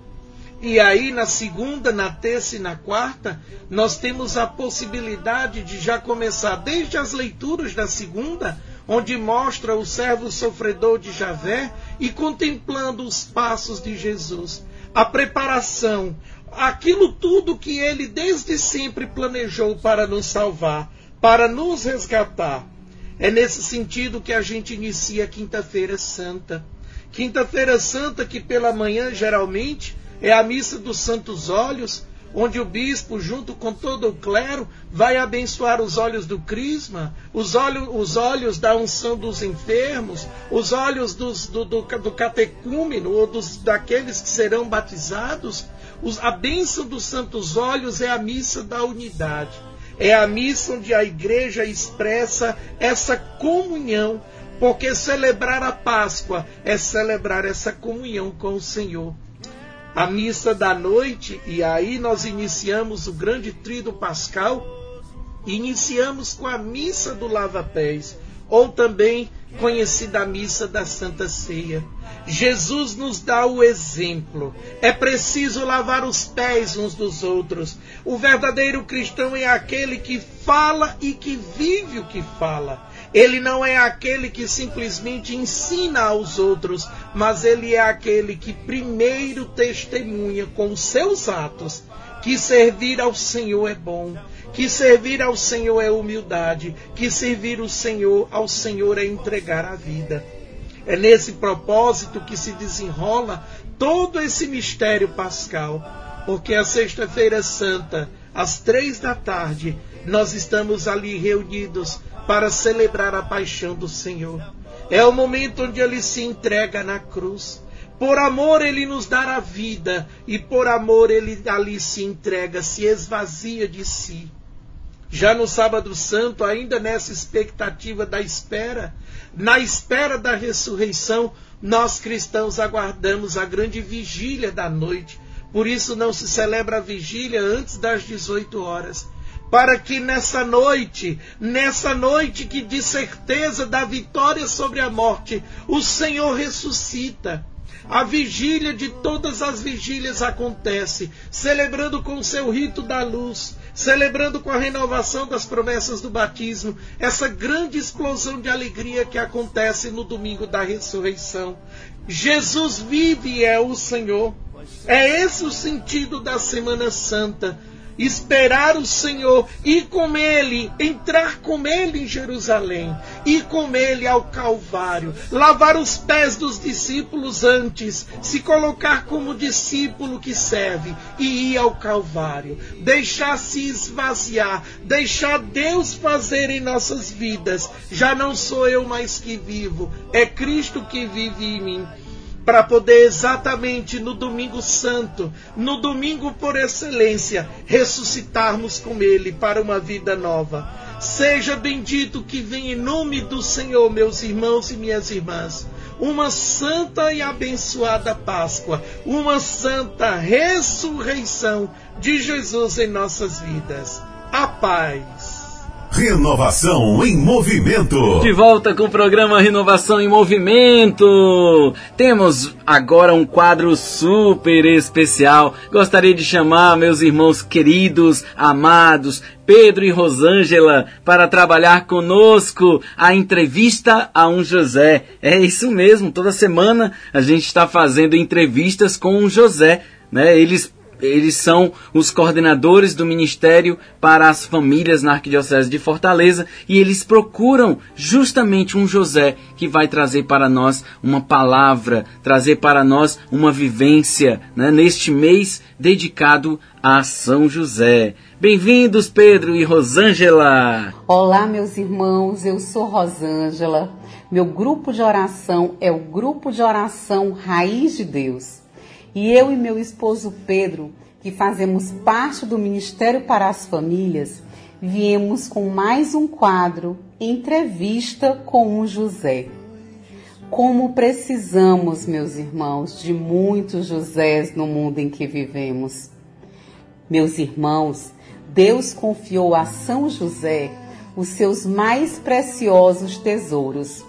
Q: E aí, na segunda, na terça e na quarta, nós temos a possibilidade de já começar desde as leituras da segunda, onde mostra o servo sofredor de Javé e contemplando os passos de Jesus, a preparação, aquilo tudo que ele desde sempre planejou para nos salvar para nos resgatar. É nesse sentido que a gente inicia a Quinta-feira Santa. Quinta-feira Santa, que pela manhã geralmente é a missa dos Santos Olhos, onde o bispo, junto com todo o clero, vai abençoar os olhos do crisma, os olhos, os olhos da unção dos enfermos, os olhos dos, do, do, do catecúmeno ou dos, daqueles que serão batizados. Os, a bênção dos santos olhos é a missa da unidade. É a missa onde a igreja expressa essa comunhão, porque celebrar a Páscoa é celebrar essa comunhão com o Senhor. A missa da noite, e aí nós iniciamos o grande trido pascal, iniciamos com a missa do lava-pés, ou também conhecida a missa da Santa Ceia. Jesus nos dá o exemplo. É preciso lavar os pés uns dos outros. O verdadeiro cristão é aquele que fala e que vive o que fala. Ele não é aquele que simplesmente ensina aos outros, mas ele é aquele que primeiro testemunha com seus atos que servir ao Senhor é bom, que servir ao Senhor é humildade, que servir o Senhor ao Senhor é entregar a vida. É nesse propósito que se desenrola todo esse mistério pascal, porque a Sexta-feira Santa, às três da tarde, nós estamos ali reunidos para celebrar a paixão do Senhor. É o momento onde ele se entrega na cruz. Por amor ele nos a vida e por amor ele ali se entrega, se esvazia de si. Já no sábado santo, ainda nessa expectativa da espera, na espera da ressurreição, nós cristãos aguardamos a grande vigília da noite. Por isso não se celebra a vigília antes das 18 horas. Para que nessa noite, nessa noite que de certeza da vitória sobre a morte, o Senhor ressuscita. A vigília de todas as vigílias acontece, celebrando com o seu rito da luz, celebrando com a renovação das promessas do batismo, essa grande explosão de alegria que acontece no domingo da ressurreição. Jesus vive e é o Senhor. É esse o sentido da Semana Santa esperar o Senhor, ir com Ele, entrar com Ele em Jerusalém. ir com ele ao Calvário, lavar os pés dos discípulos antes, se colocar como discípulo que serve e ir ao Calvário, deixar se esvaziar, deixar Deus fazer em nossas vidas. Já não sou eu mais que vivo, é Cristo que vive em mim para poder exatamente no domingo santo, no domingo por excelência, ressuscitarmos com Ele para uma vida nova. Seja bendito que vem em nome do Senhor, meus irmãos e minhas irmãs. Uma santa e abençoada Páscoa, uma santa ressurreição de Jesus em nossas vidas. A paz.
A: Renovação em movimento.
B: De volta com o programa Renovação em Movimento. Temos agora um quadro super especial. Gostaria de chamar meus irmãos queridos, amados, Pedro e Rosângela, para trabalhar conosco a entrevista a um José. É isso mesmo, toda semana a gente está fazendo entrevistas com um José. Né? Eles eles são os coordenadores do Ministério para as Famílias na Arquidiocese de Fortaleza e eles procuram justamente um José que vai trazer para nós uma palavra, trazer para nós uma vivência né, neste mês dedicado a São José. Bem-vindos, Pedro e Rosângela!
R: Olá, meus irmãos, eu sou Rosângela. Meu grupo de oração é o Grupo de Oração Raiz de Deus. E eu e meu esposo Pedro, que fazemos parte do Ministério para as Famílias, viemos com mais um quadro Entrevista com o José. Como precisamos, meus irmãos, de muitos Josés no mundo em que vivemos. Meus irmãos, Deus confiou a São José os seus mais preciosos tesouros.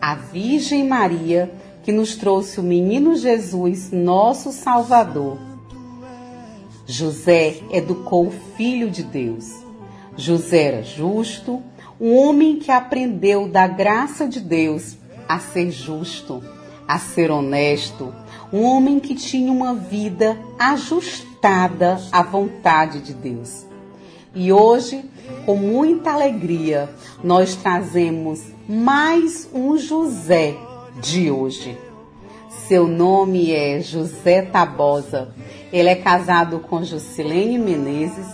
R: A Virgem Maria que nos trouxe o menino Jesus, nosso Salvador. José educou o Filho de Deus. José era justo, um homem que aprendeu da graça de Deus a ser justo, a ser honesto, um homem que tinha uma vida ajustada à vontade de Deus. E hoje, com muita alegria, nós trazemos mais um José de hoje. Seu nome é José Tabosa. Ele é casado com Jusilene Menezes,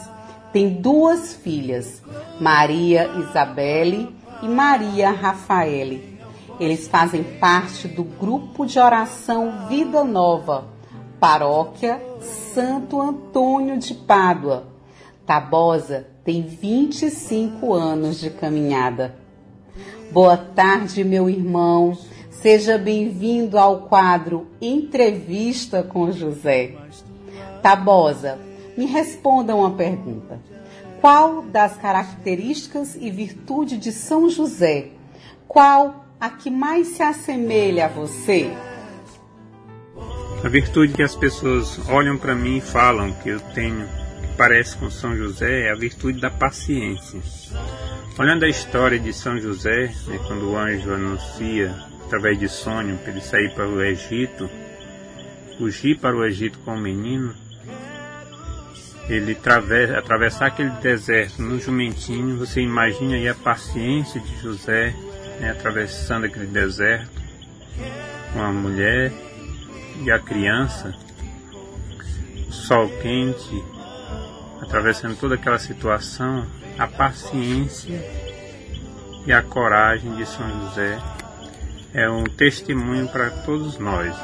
R: tem duas filhas, Maria Isabelle e Maria Rafaele. Eles fazem parte do grupo de oração Vida Nova, Paróquia Santo Antônio de Pádua. Tabosa tem 25 anos de caminhada. Boa tarde, meu irmão. Seja bem-vindo ao quadro Entrevista com José. Tabosa, me responda uma pergunta. Qual das características e virtude de São José, qual a que mais se assemelha a você?
S: A virtude que as pessoas olham para mim e falam que eu tenho, que parece com São José, é a virtude da paciência. Olhando a história de São José, né, quando o anjo anuncia através de sonho, para ele sair para o Egito, fugir para o Egito com o menino, ele atravessa, atravessar aquele deserto no jumentinho, você imagina aí a paciência de José né, atravessando aquele deserto com a mulher e a criança, o sol quente, atravessando toda aquela situação, a paciência e a coragem de São José é um testemunho para todos nós.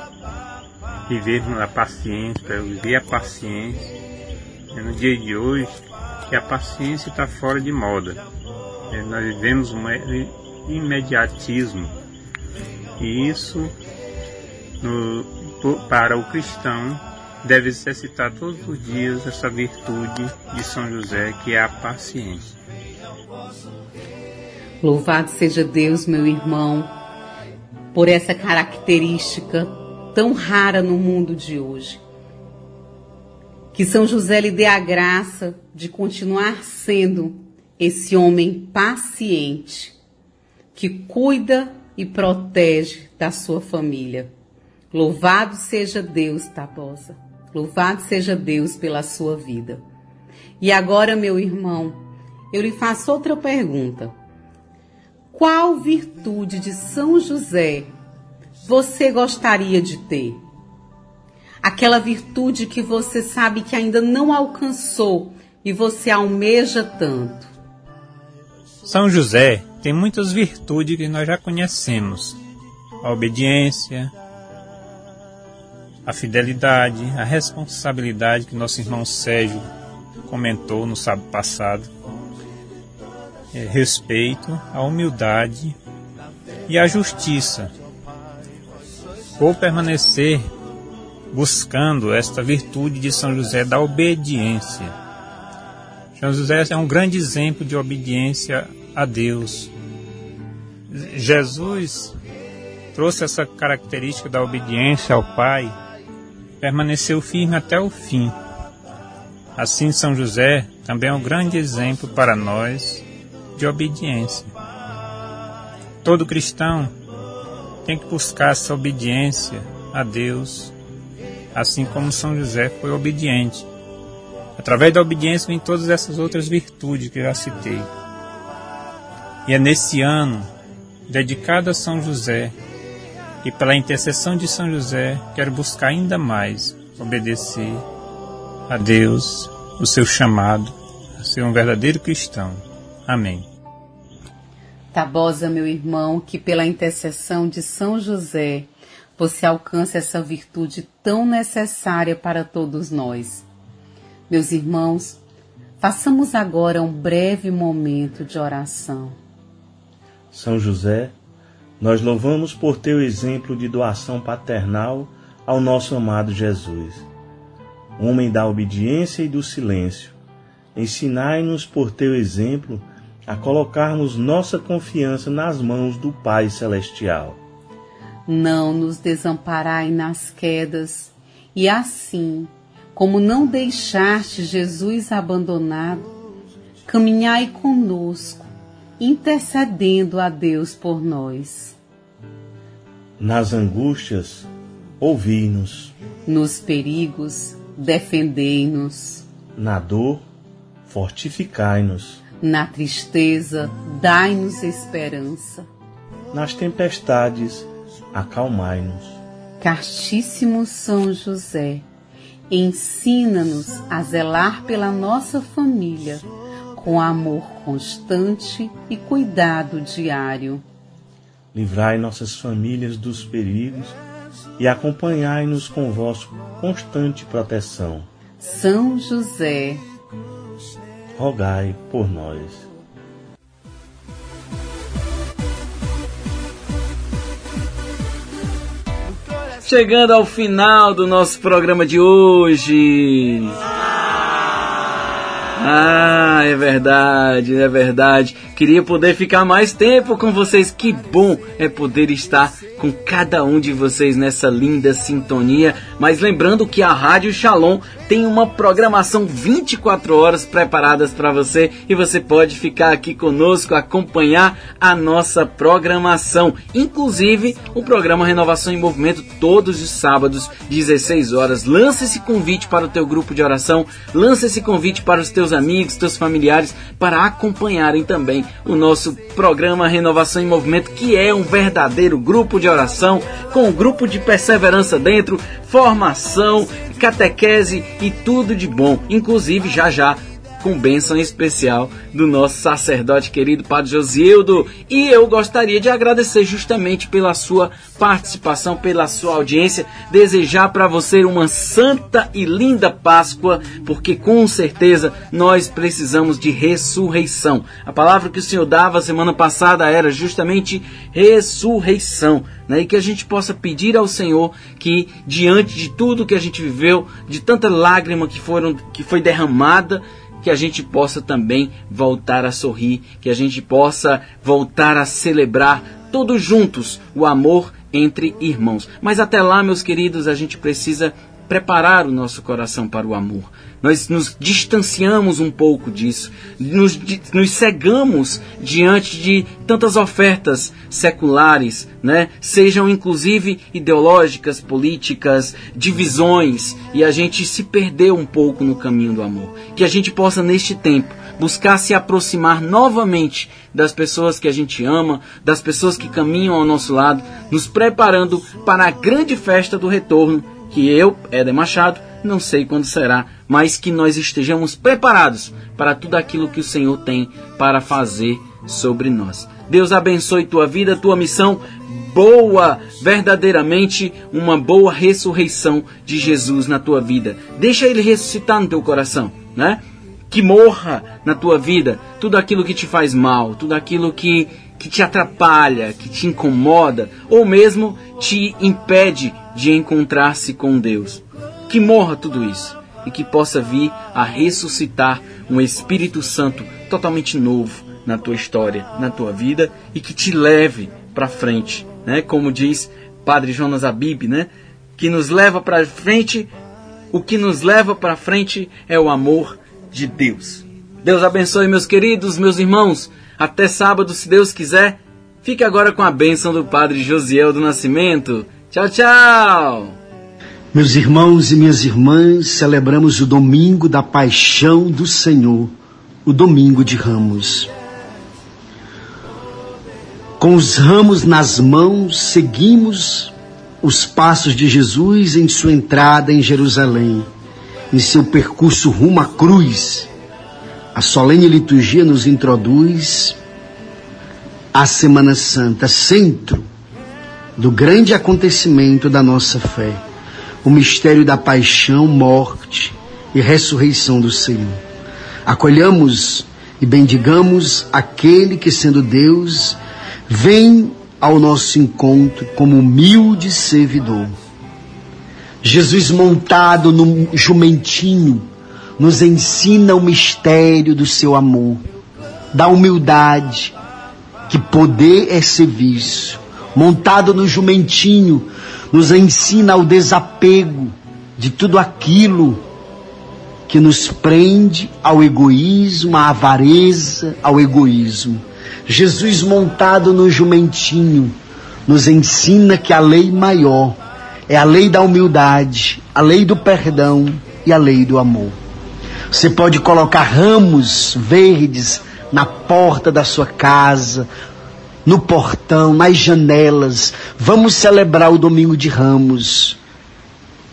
S: Vivermos a paciência, viver a paciência. No dia de hoje que a paciência está fora de moda. É, nós vivemos um imediatismo. E isso, no, para o cristão, deve exercitar todos os dias essa virtude de São José, que é a paciência.
R: Louvado seja Deus, meu irmão, por essa característica tão rara no mundo de hoje. Que São José lhe dê a graça de continuar sendo esse homem paciente, que cuida e protege da sua família. Louvado seja Deus, Tabosa. Louvado seja Deus pela sua vida. E agora, meu irmão, eu lhe faço outra pergunta. Qual virtude de São José você gostaria de ter? Aquela virtude que você sabe que ainda não alcançou e você almeja tanto.
S: São José tem muitas virtudes que nós já conhecemos: a obediência, a fidelidade, a responsabilidade que nosso irmão Sérgio comentou no sábado passado, é, respeito, a humildade e a justiça. Vou permanecer buscando esta virtude de São José da obediência. São José é um grande exemplo de obediência a Deus. Jesus trouxe essa característica da obediência ao Pai, permaneceu firme até o fim. Assim, São José também é um grande exemplo para nós de obediência. Todo cristão tem que buscar essa obediência a Deus, assim como São José foi obediente. Através da obediência vem todas essas outras virtudes que eu já citei. E é nesse ano, dedicado a São José, e pela intercessão de São José, quero buscar ainda mais obedecer a Deus, o seu chamado, a ser um verdadeiro cristão. Amém.
R: Tabosa, meu irmão, que pela intercessão de São José você alcance essa virtude tão necessária para todos nós. Meus irmãos, façamos agora um breve momento de oração.
T: São José, nós louvamos por teu exemplo de doação paternal ao nosso amado Jesus. Homem da obediência e do silêncio, ensinai-nos por teu exemplo a colocarmos nossa confiança nas mãos do Pai Celestial.
R: Não nos desamparai nas quedas, e assim, como não deixaste Jesus abandonado, caminhai conosco, intercedendo a Deus por nós.
T: Nas angústias, ouvi-nos.
R: Nos perigos, defendei-nos.
T: Na dor, fortificai-nos.
R: Na tristeza, dai-nos esperança.
T: Nas tempestades, acalmai-nos.
R: Castíssimo São José, ensina-nos a zelar pela nossa família com amor constante e cuidado diário.
T: Livrai nossas famílias dos perigos e acompanhai-nos com vossa constante proteção.
R: São José,
T: rogai por nós.
B: Chegando ao final do nosso programa de hoje. Ah, é verdade, é verdade. Queria poder ficar mais tempo com vocês. Que bom é poder estar com cada um de vocês nessa linda sintonia. Mas lembrando que a Rádio Shalom tem uma programação 24 horas preparadas para você e você pode ficar aqui conosco acompanhar a nossa programação, inclusive o programa Renovação em Movimento todos os sábados 16 horas. Lança esse convite para o teu grupo de oração, lança esse convite para os teus amigos, teus familiares para acompanharem também o nosso programa Renovação em Movimento, que é um verdadeiro grupo de oração com um grupo de perseverança dentro, formação, catequese e tudo de bom. Inclusive, já já com bênção especial do nosso sacerdote querido Padre Josieldo. E eu gostaria de agradecer justamente pela sua participação, pela sua audiência, desejar para você uma santa e linda Páscoa, porque com certeza nós precisamos de ressurreição. A palavra que o Senhor dava semana passada era justamente ressurreição. Né? E que a gente possa pedir ao Senhor que, diante de tudo que a gente viveu, de tanta lágrima que, foram, que foi derramada, que a gente possa também voltar a sorrir, que a gente possa voltar a celebrar todos juntos o amor entre irmãos. Mas até lá, meus queridos, a gente precisa preparar o nosso coração para o amor. Nós nos distanciamos um pouco disso, nos, nos cegamos diante de tantas ofertas seculares, né? sejam inclusive ideológicas, políticas, divisões, e a gente se perdeu um pouco no caminho do amor. Que a gente possa, neste tempo, buscar se aproximar novamente das pessoas que a gente ama, das pessoas que caminham ao nosso lado, nos preparando para a grande festa do retorno, que eu, Éder Machado, não sei quando será, mas que nós estejamos preparados para tudo aquilo que o Senhor tem para fazer sobre nós. Deus abençoe tua vida, tua missão boa, verdadeiramente uma boa ressurreição de Jesus na tua vida. Deixa ele ressuscitar no teu coração, né? Que morra na tua vida tudo aquilo que te faz mal, tudo aquilo que, que te atrapalha, que te incomoda, ou mesmo te impede de encontrar-se com Deus. Que morra tudo isso e que possa vir a ressuscitar um Espírito Santo totalmente novo na tua história, na tua vida e que te leve para frente, né? Como diz Padre Jonas Abib, né? Que nos leva para frente, o que nos leva para frente é o amor de Deus. Deus abençoe meus queridos, meus irmãos. Até sábado, se Deus quiser. Fique agora com a bênção do Padre Josiel do Nascimento. Tchau, tchau!
U: Meus irmãos e minhas irmãs, celebramos o domingo da paixão do Senhor, o domingo de Ramos. Com os ramos nas mãos, seguimos os passos de Jesus em sua entrada em Jerusalém, em seu percurso rumo à cruz. A solene liturgia nos introduz à Semana Santa, centro do grande acontecimento da nossa fé, o mistério da paixão, morte e ressurreição do Senhor. Acolhamos e bendigamos aquele que, sendo Deus, vem ao nosso encontro como humilde servidor. Jesus montado num jumentinho nos ensina o mistério do seu amor, da humildade, que poder é serviço. Montado no jumentinho, nos ensina o desapego de tudo aquilo que nos prende ao egoísmo, à avareza, ao egoísmo Jesus montado no jumentinho nos ensina que a lei maior é a lei da humildade, a lei do perdão e a lei do amor. Você pode colocar ramos verdes na porta da sua casa, no portão, nas janelas. Vamos celebrar o domingo de ramos,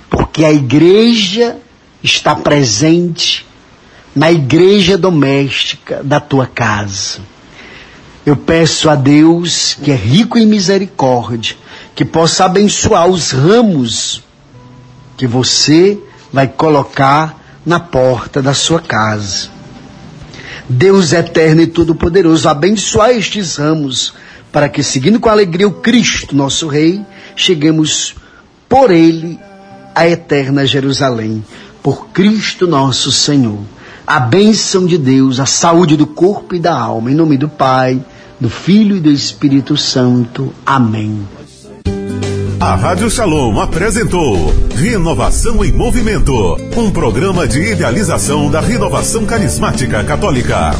U: porque a igreja está presente na igreja doméstica da tua casa. Eu peço a Deus, que é rico em misericórdia, que possa abençoar os ramos que você vai colocar na porta da sua casa. Deus eterno e todo-poderoso, abençoar estes ramos, para que, seguindo com alegria o Cristo, nosso Rei, cheguemos por Ele à eterna Jerusalém, por Cristo nosso Senhor. A bênção de Deus, a saúde do corpo e da alma, em nome do Pai do Filho e do Espírito Santo. Amém.
A: A Rádio Shalom apresentou Renovação em Movimento, um programa de idealização da renovação carismática católica.